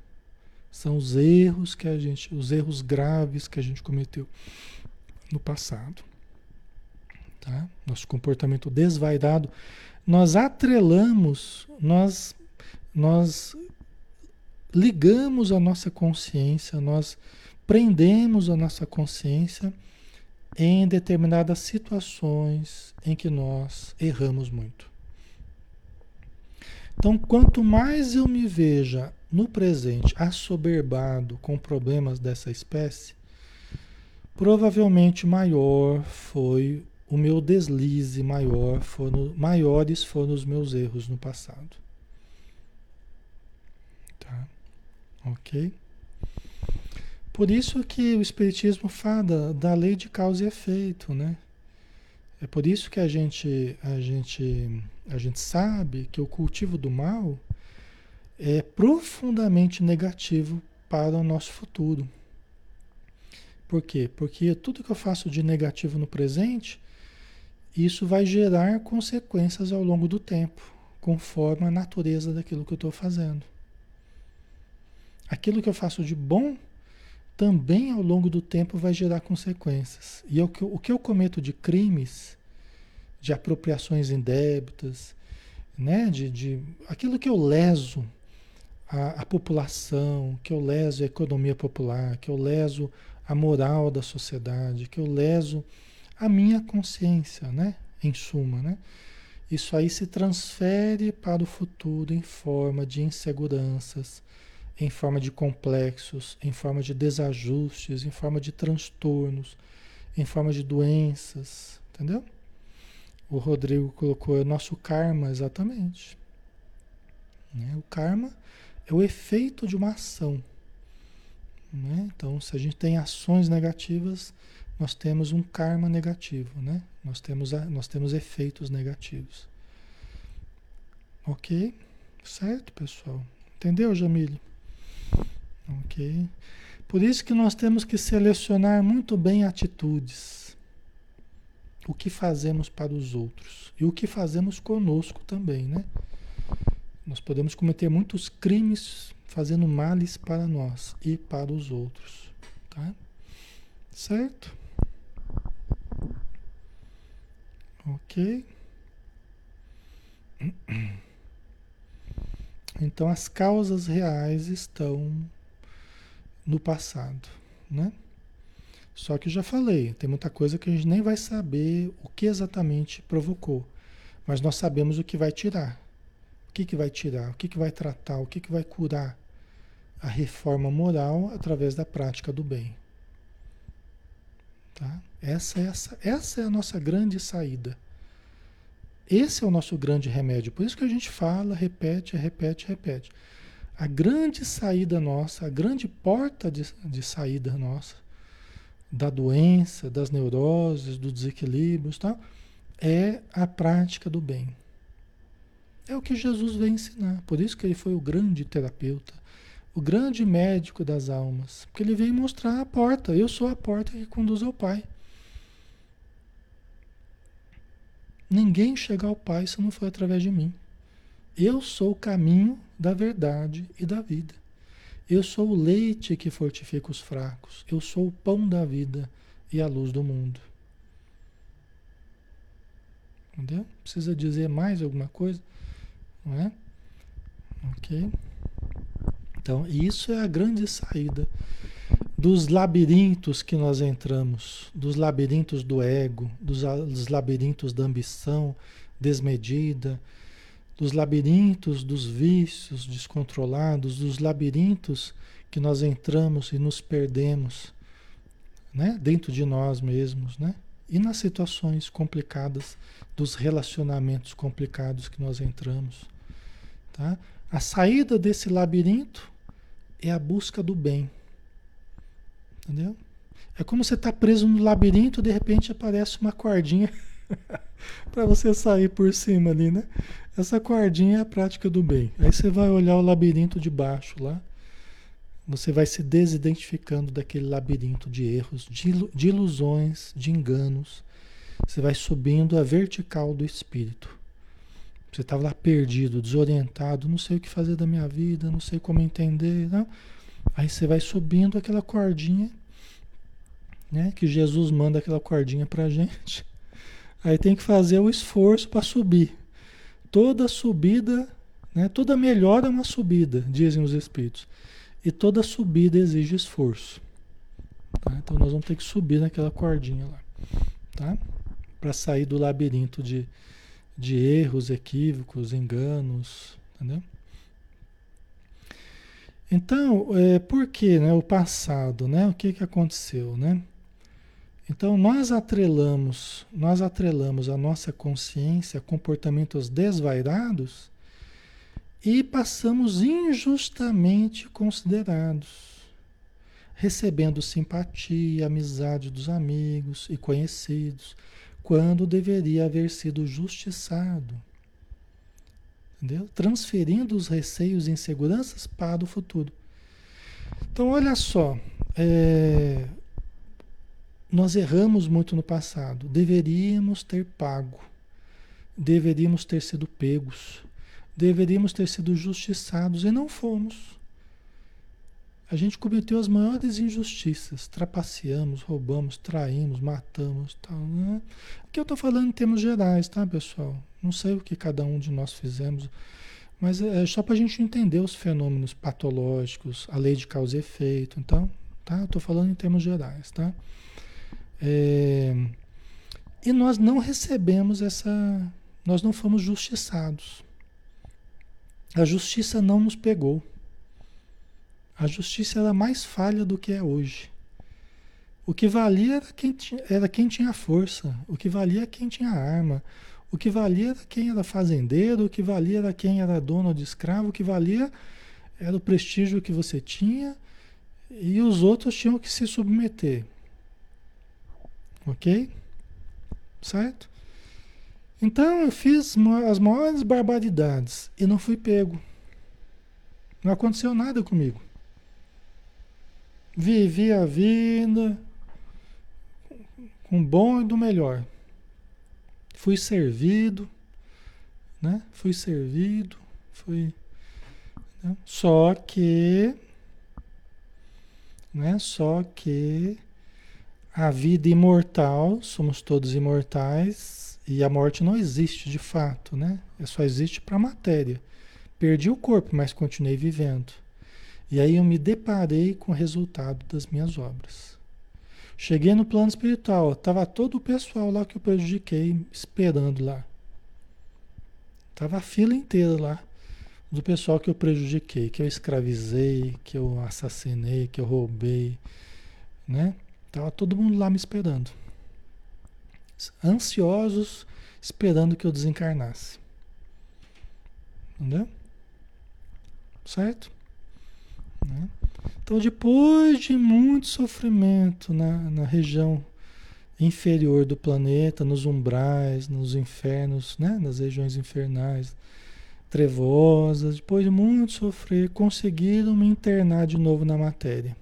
São os erros que a gente, os erros graves que a gente cometeu no passado. Tá? Nosso comportamento desvairado, nós atrelamos, nós nós ligamos a nossa consciência, nós prendemos a nossa consciência em determinadas situações em que nós erramos muito. Então, quanto mais eu me veja no presente assoberbado com problemas dessa espécie, provavelmente maior foi o meu deslize, maior foram, maiores foram os meus erros no passado. Tá? Ok? Por isso que o Espiritismo fala da, lei de causa e efeito, né? É por isso que a gente, a gente, a gente sabe que o cultivo do mal é profundamente negativo para o nosso futuro. Por quê? Porque tudo que eu faço de negativo no presente, isso vai gerar consequências ao longo do tempo, conforme a natureza daquilo que eu estou fazendo. Aquilo que eu faço de bom também ao longo do tempo vai gerar consequências. E é o que, o que eu cometo de crimes, de apropriações indébitas, né? de, de aquilo que eu leso a, a, população, que eu leso a economia popular, que eu leso a moral da sociedade, que eu leso a minha consciência, né? Em suma, né? Isso aí se transfere para o futuro em forma de inseguranças, em forma de complexos, em forma de desajustes, em forma de transtornos, em forma de doenças, entendeu? O Rodrigo colocou o nosso karma exatamente. Né? O karma é o efeito de uma ação. Né? Então, se a gente tem ações negativas, nós temos um karma negativo, né? Nós temos, nós temos efeitos negativos. Ok? Certo, pessoal? Entendeu, Jamile? Ok? Por isso que nós temos que selecionar muito bem atitudes. O que fazemos para os outros e o que fazemos conosco também, né? Nós podemos cometer muitos crimes fazendo males para nós e para os outros, tá? Certo? Ok? Então as causas reais estão no passado, né? Só que já falei, tem muita coisa que a gente nem vai saber o que exatamente provocou, mas nós sabemos o que vai tirar. O que, que vai tirar, o que, que vai tratar, o que, que vai curar a reforma moral através da prática do bem. Tá? Essa, é essa, essa é a nossa grande saída. Esse é o nosso grande remédio. Por isso que a gente fala, repete, repete, repete. A grande saída nossa, a grande porta de, de saída nossa da doença, das neuroses, dos desequilíbrios, tá? é a prática do bem. É o que Jesus veio ensinar. Por isso que ele foi o grande terapeuta, o grande médico das almas. Porque ele veio mostrar a porta. Eu sou a porta que conduz ao Pai. Ninguém chega ao Pai se não for através de mim. Eu sou o caminho da verdade e da vida. Eu sou o leite que fortifica os fracos. Eu sou o pão da vida e a luz do mundo. Entendeu? Precisa dizer mais alguma coisa? Não é? Ok? Então, isso é a grande saída dos labirintos que nós entramos, dos labirintos do ego, dos, labirintos da ambição desmedida, dos labirintos dos vícios descontrolados, dos labirintos que nós entramos e nos perdemos, né? Dentro de nós mesmos, né? E nas situações complicadas, dos relacionamentos complicados que nós entramos, tá? A saída desse labirinto é a busca do bem. Entendeu? É como você está preso no labirinto, de repente aparece uma cordinha [laughs] para você sair por cima ali, né? Essa cordinha é a prática do bem. Aí você vai olhar o labirinto de baixo lá. Você vai se desidentificando daquele labirinto de erros, de ilusões, de enganos. Você vai subindo a vertical do espírito. Você estava lá perdido, desorientado, não sei o que fazer da minha vida, não sei como entender. Não? Aí você vai subindo aquela cordinha, né? Que Jesus manda aquela cordinha pra [laughs] gente. Aí tem que fazer o esforço para subir. Toda subida, né? toda melhora é uma subida, dizem os espíritos. E toda subida exige esforço. Tá? Então nós vamos ter que subir naquela cordinha lá. Tá? Para sair do labirinto de, de erros, equívocos, enganos, entendeu? Então, é, por que né, o passado, né? O que, que aconteceu, né? Então, nós atrelamos, nós atrelamos a nossa consciência a comportamentos desvairados e passamos injustamente considerados, recebendo simpatia, amizade dos amigos e conhecidos, quando deveria haver sido justiçado. Entendeu? Transferindo os receios e inseguranças para o futuro. Então, olha só, é, nós erramos muito no passado. Deveríamos ter pago, deveríamos ter sido pegos, deveríamos ter sido justiçados e não fomos. A gente cometeu as maiores injustiças, trapaceamos, roubamos, traímos, matamos, tal. Né? Aqui eu estou falando em termos gerais, tá, pessoal? Não sei o que cada um de nós fizemos, mas é só para a gente entender os fenômenos patológicos, a lei de causa e efeito. Então, tá? Estou falando em termos gerais, tá? É, e nós não recebemos essa, nós não fomos justiçados. A justiça não nos pegou. A justiça era mais falha do que é hoje. O que valia era quem, era quem tinha força, o que valia era quem tinha arma, o que valia era quem era fazendeiro, o que valia era quem era dono de escravo, o que valia era o prestígio que você tinha e os outros tinham que se submeter. Ok? Certo? Então eu fiz as maiores barbaridades e não fui pego. Não aconteceu nada comigo. Vivi a vida com o bom e do melhor. Fui servido, né? Fui servido, fui. Né? Só que, né? Só que a vida imortal, somos todos imortais e a morte não existe de fato, né? Só existe para a matéria. Perdi o corpo, mas continuei vivendo. E aí eu me deparei com o resultado das minhas obras. Cheguei no plano espiritual, estava todo o pessoal lá que eu prejudiquei esperando lá. Tava a fila inteira lá do pessoal que eu prejudiquei, que eu escravizei, que eu assassinei, que eu roubei, né? Tava todo mundo lá me esperando. Ansiosos, esperando que eu desencarnasse. Entendeu? Certo? Né? Então, depois de muito sofrimento na, na região inferior do planeta, nos umbrais, nos infernos, né? nas regiões infernais, trevosas, depois de muito sofrer, conseguiram me internar de novo na matéria.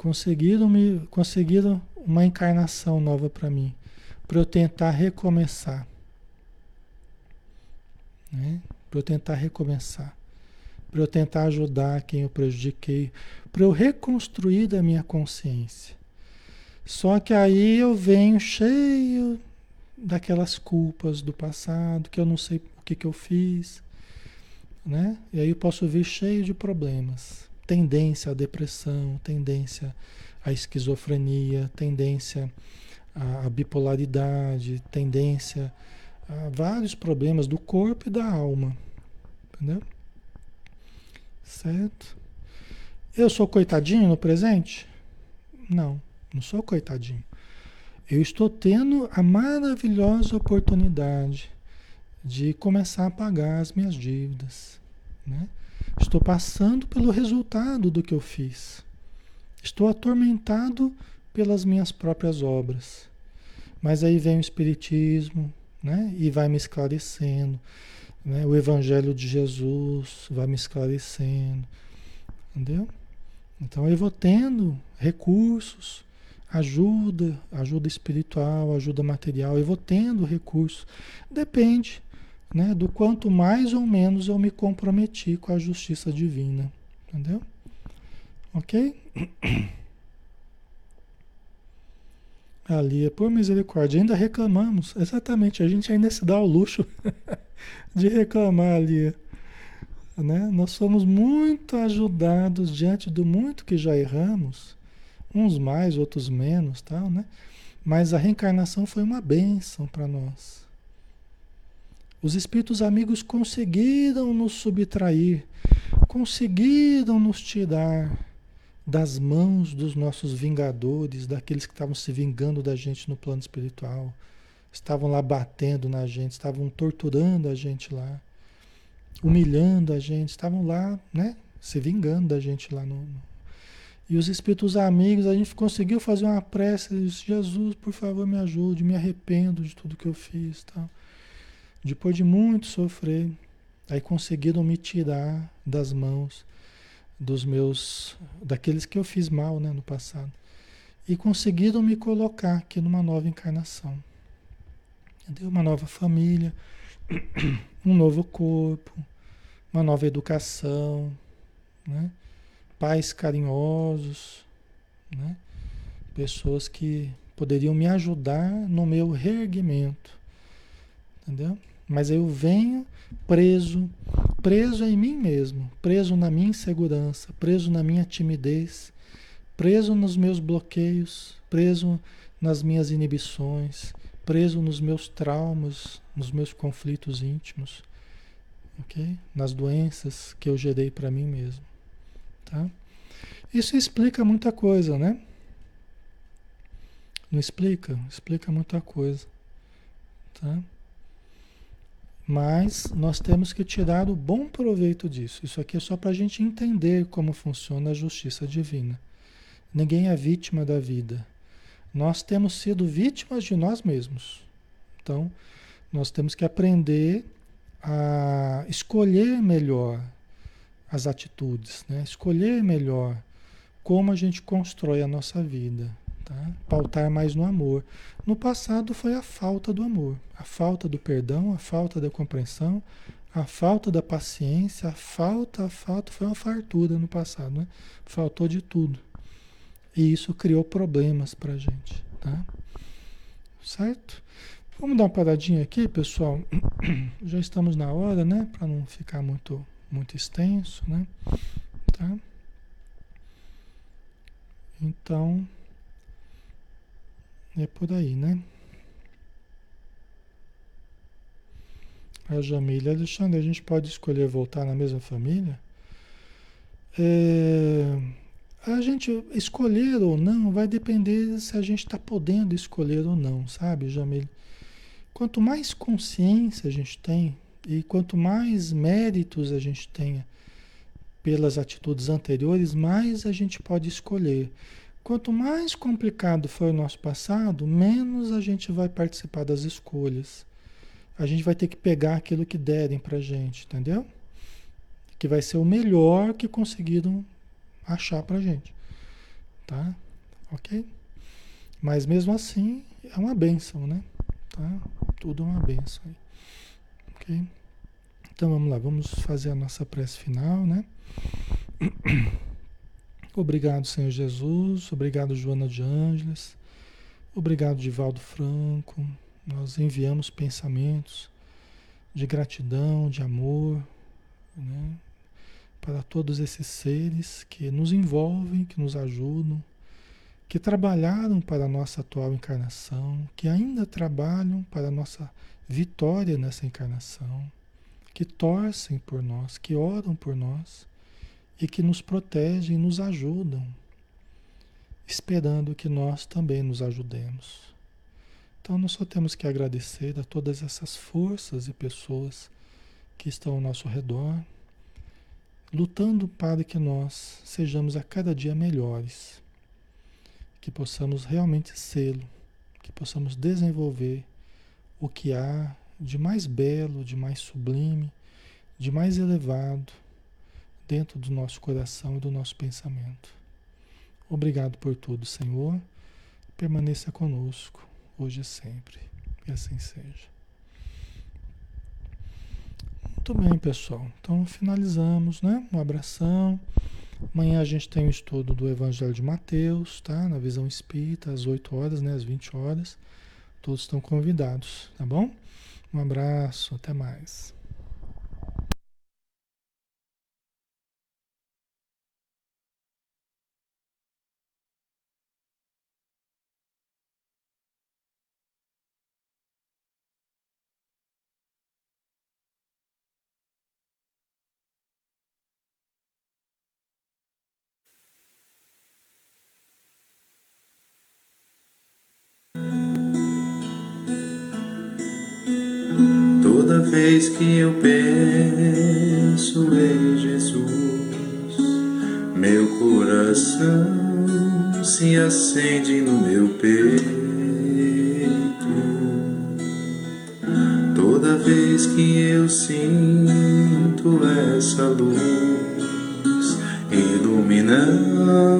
Conseguiram, me, conseguiram uma encarnação nova para mim, para eu tentar recomeçar. Né? Para eu tentar recomeçar. Para eu tentar ajudar quem eu prejudiquei. Para eu reconstruir da minha consciência. Só que aí eu venho cheio daquelas culpas do passado, que eu não sei que, que eu fiz, né? E aí eu posso vir cheio de problemas. Tendência à depressão, tendência à esquizofrenia, tendência à bipolaridade, tendência a vários problemas do corpo e da alma. Entendeu? Certo? Eu sou coitadinho no presente? Não, não sou coitadinho. Eu estou tendo a maravilhosa oportunidade de começar a pagar as minhas dívidas. Né? Estou passando pelo resultado do que eu fiz. Estou atormentado pelas minhas próprias obras. Mas aí vem o Espiritismo né? e vai me esclarecendo. Né? O Evangelho de Jesus vai me esclarecendo. Entendeu? Então eu vou tendo recursos, ajuda, ajuda espiritual, ajuda material, eu vou tendo recursos. Depende né, do quanto mais ou menos eu me comprometi com a justiça divina. Entendeu? Ok? Ali, por misericórdia, ainda reclamamos. Exatamente, a gente ainda se dá o luxo [laughs] de reclamar ali. Né? Nós somos muito ajudados diante do muito que já erramos, uns mais, outros menos, tal, né? Mas a reencarnação foi uma bênção para nós. Os espíritos amigos conseguiram nos subtrair, conseguiram nos tirar das mãos dos nossos vingadores, daqueles que estavam se vingando da gente no plano espiritual, estavam lá batendo na gente, estavam torturando a gente lá, humilhando a gente, estavam lá, né, se vingando da gente lá no, e os espíritos amigos, a gente conseguiu fazer uma prece, disse, Jesus, por favor, me ajude, me arrependo de tudo que eu fiz, tal. Depois de muito sofrer, aí conseguiram me tirar das mãos dos meus, daqueles que eu fiz mal né, no passado. E conseguiram me colocar aqui numa nova encarnação. Entendeu? Uma nova família, [clears throat] um novo corpo, uma nova educação, né? pais carinhosos, né? pessoas que poderiam me ajudar no meu reerguimento. Entendeu? Mas eu venho preso, preso em mim mesmo, preso na minha insegurança, preso na minha timidez, preso nos meus bloqueios, preso nas minhas inibições, preso nos meus traumas, nos meus conflitos íntimos, ok? Nas doenças que eu gerei para mim mesmo, tá? Isso explica muita coisa, né? Não explica? Explica muita coisa, tá? Mas nós temos que tirar o bom proveito disso. Isso aqui é só para a gente entender como funciona a justiça divina. Ninguém é vítima da vida. Nós temos sido vítimas de nós mesmos. Então, nós temos que aprender a escolher melhor as atitudes, né? escolher melhor como a gente constrói a nossa vida. Tá? Pautar mais no amor. No passado foi a falta do amor, a falta do perdão, a falta da compreensão, a falta da paciência, a falta, a falta, foi uma fartura no passado, né? Faltou de tudo. E isso criou problemas pra gente, tá? Certo? Vamos dar uma paradinha aqui, pessoal. [clears throat] Já estamos na hora, né? Para não ficar muito, muito extenso, né? Tá? Então, é por aí, né? A Jamília, Alexandre, a gente pode escolher voltar na mesma família? É, a gente escolher ou não vai depender se a gente está podendo escolher ou não, sabe, Jamília? Quanto mais consciência a gente tem e quanto mais méritos a gente tenha pelas atitudes anteriores, mais a gente pode escolher. Quanto mais complicado foi o nosso passado, menos a gente vai participar das escolhas. A gente vai ter que pegar aquilo que derem pra gente, entendeu? Que vai ser o melhor que conseguiram achar pra gente. Tá? Ok? Mas mesmo assim, é uma benção, né? Tá? Tudo é uma benção. Ok? Então vamos lá, vamos fazer a nossa prece final, né? [clears throat] Obrigado, Senhor Jesus. Obrigado, Joana de Ângeles. Obrigado, Divaldo Franco. Nós enviamos pensamentos de gratidão, de amor, né? para todos esses seres que nos envolvem, que nos ajudam, que trabalharam para a nossa atual encarnação, que ainda trabalham para a nossa vitória nessa encarnação, que torcem por nós, que oram por nós e que nos protegem nos ajudam, esperando que nós também nos ajudemos. Então nós só temos que agradecer a todas essas forças e pessoas que estão ao nosso redor, lutando para que nós sejamos a cada dia melhores que possamos realmente sê-lo, que possamos desenvolver o que há de mais belo, de mais sublime, de mais elevado dentro do nosso coração e do nosso pensamento. Obrigado por tudo, Senhor. Permaneça conosco, hoje e sempre. Que assim seja. Muito bem, pessoal. Então finalizamos, né? Um abração. Amanhã a gente tem o estudo do Evangelho de Mateus, tá? Na visão espírita, às 8 horas, né? Às 20 horas. Todos estão convidados, tá bom? Um abraço, até mais. Que eu penso em Jesus, meu coração se acende no meu peito. Toda vez que eu sinto essa luz iluminando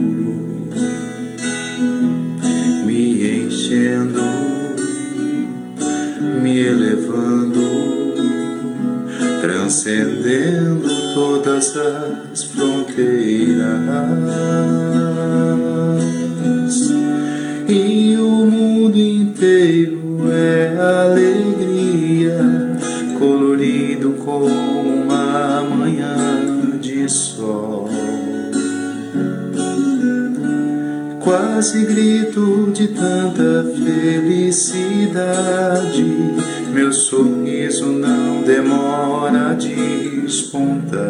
todas as fronteiras. E o mundo inteiro é alegria, colorido como uma manhã de sol. Quase grito de tanta felicidade. Meu sorriso não demora a despontar.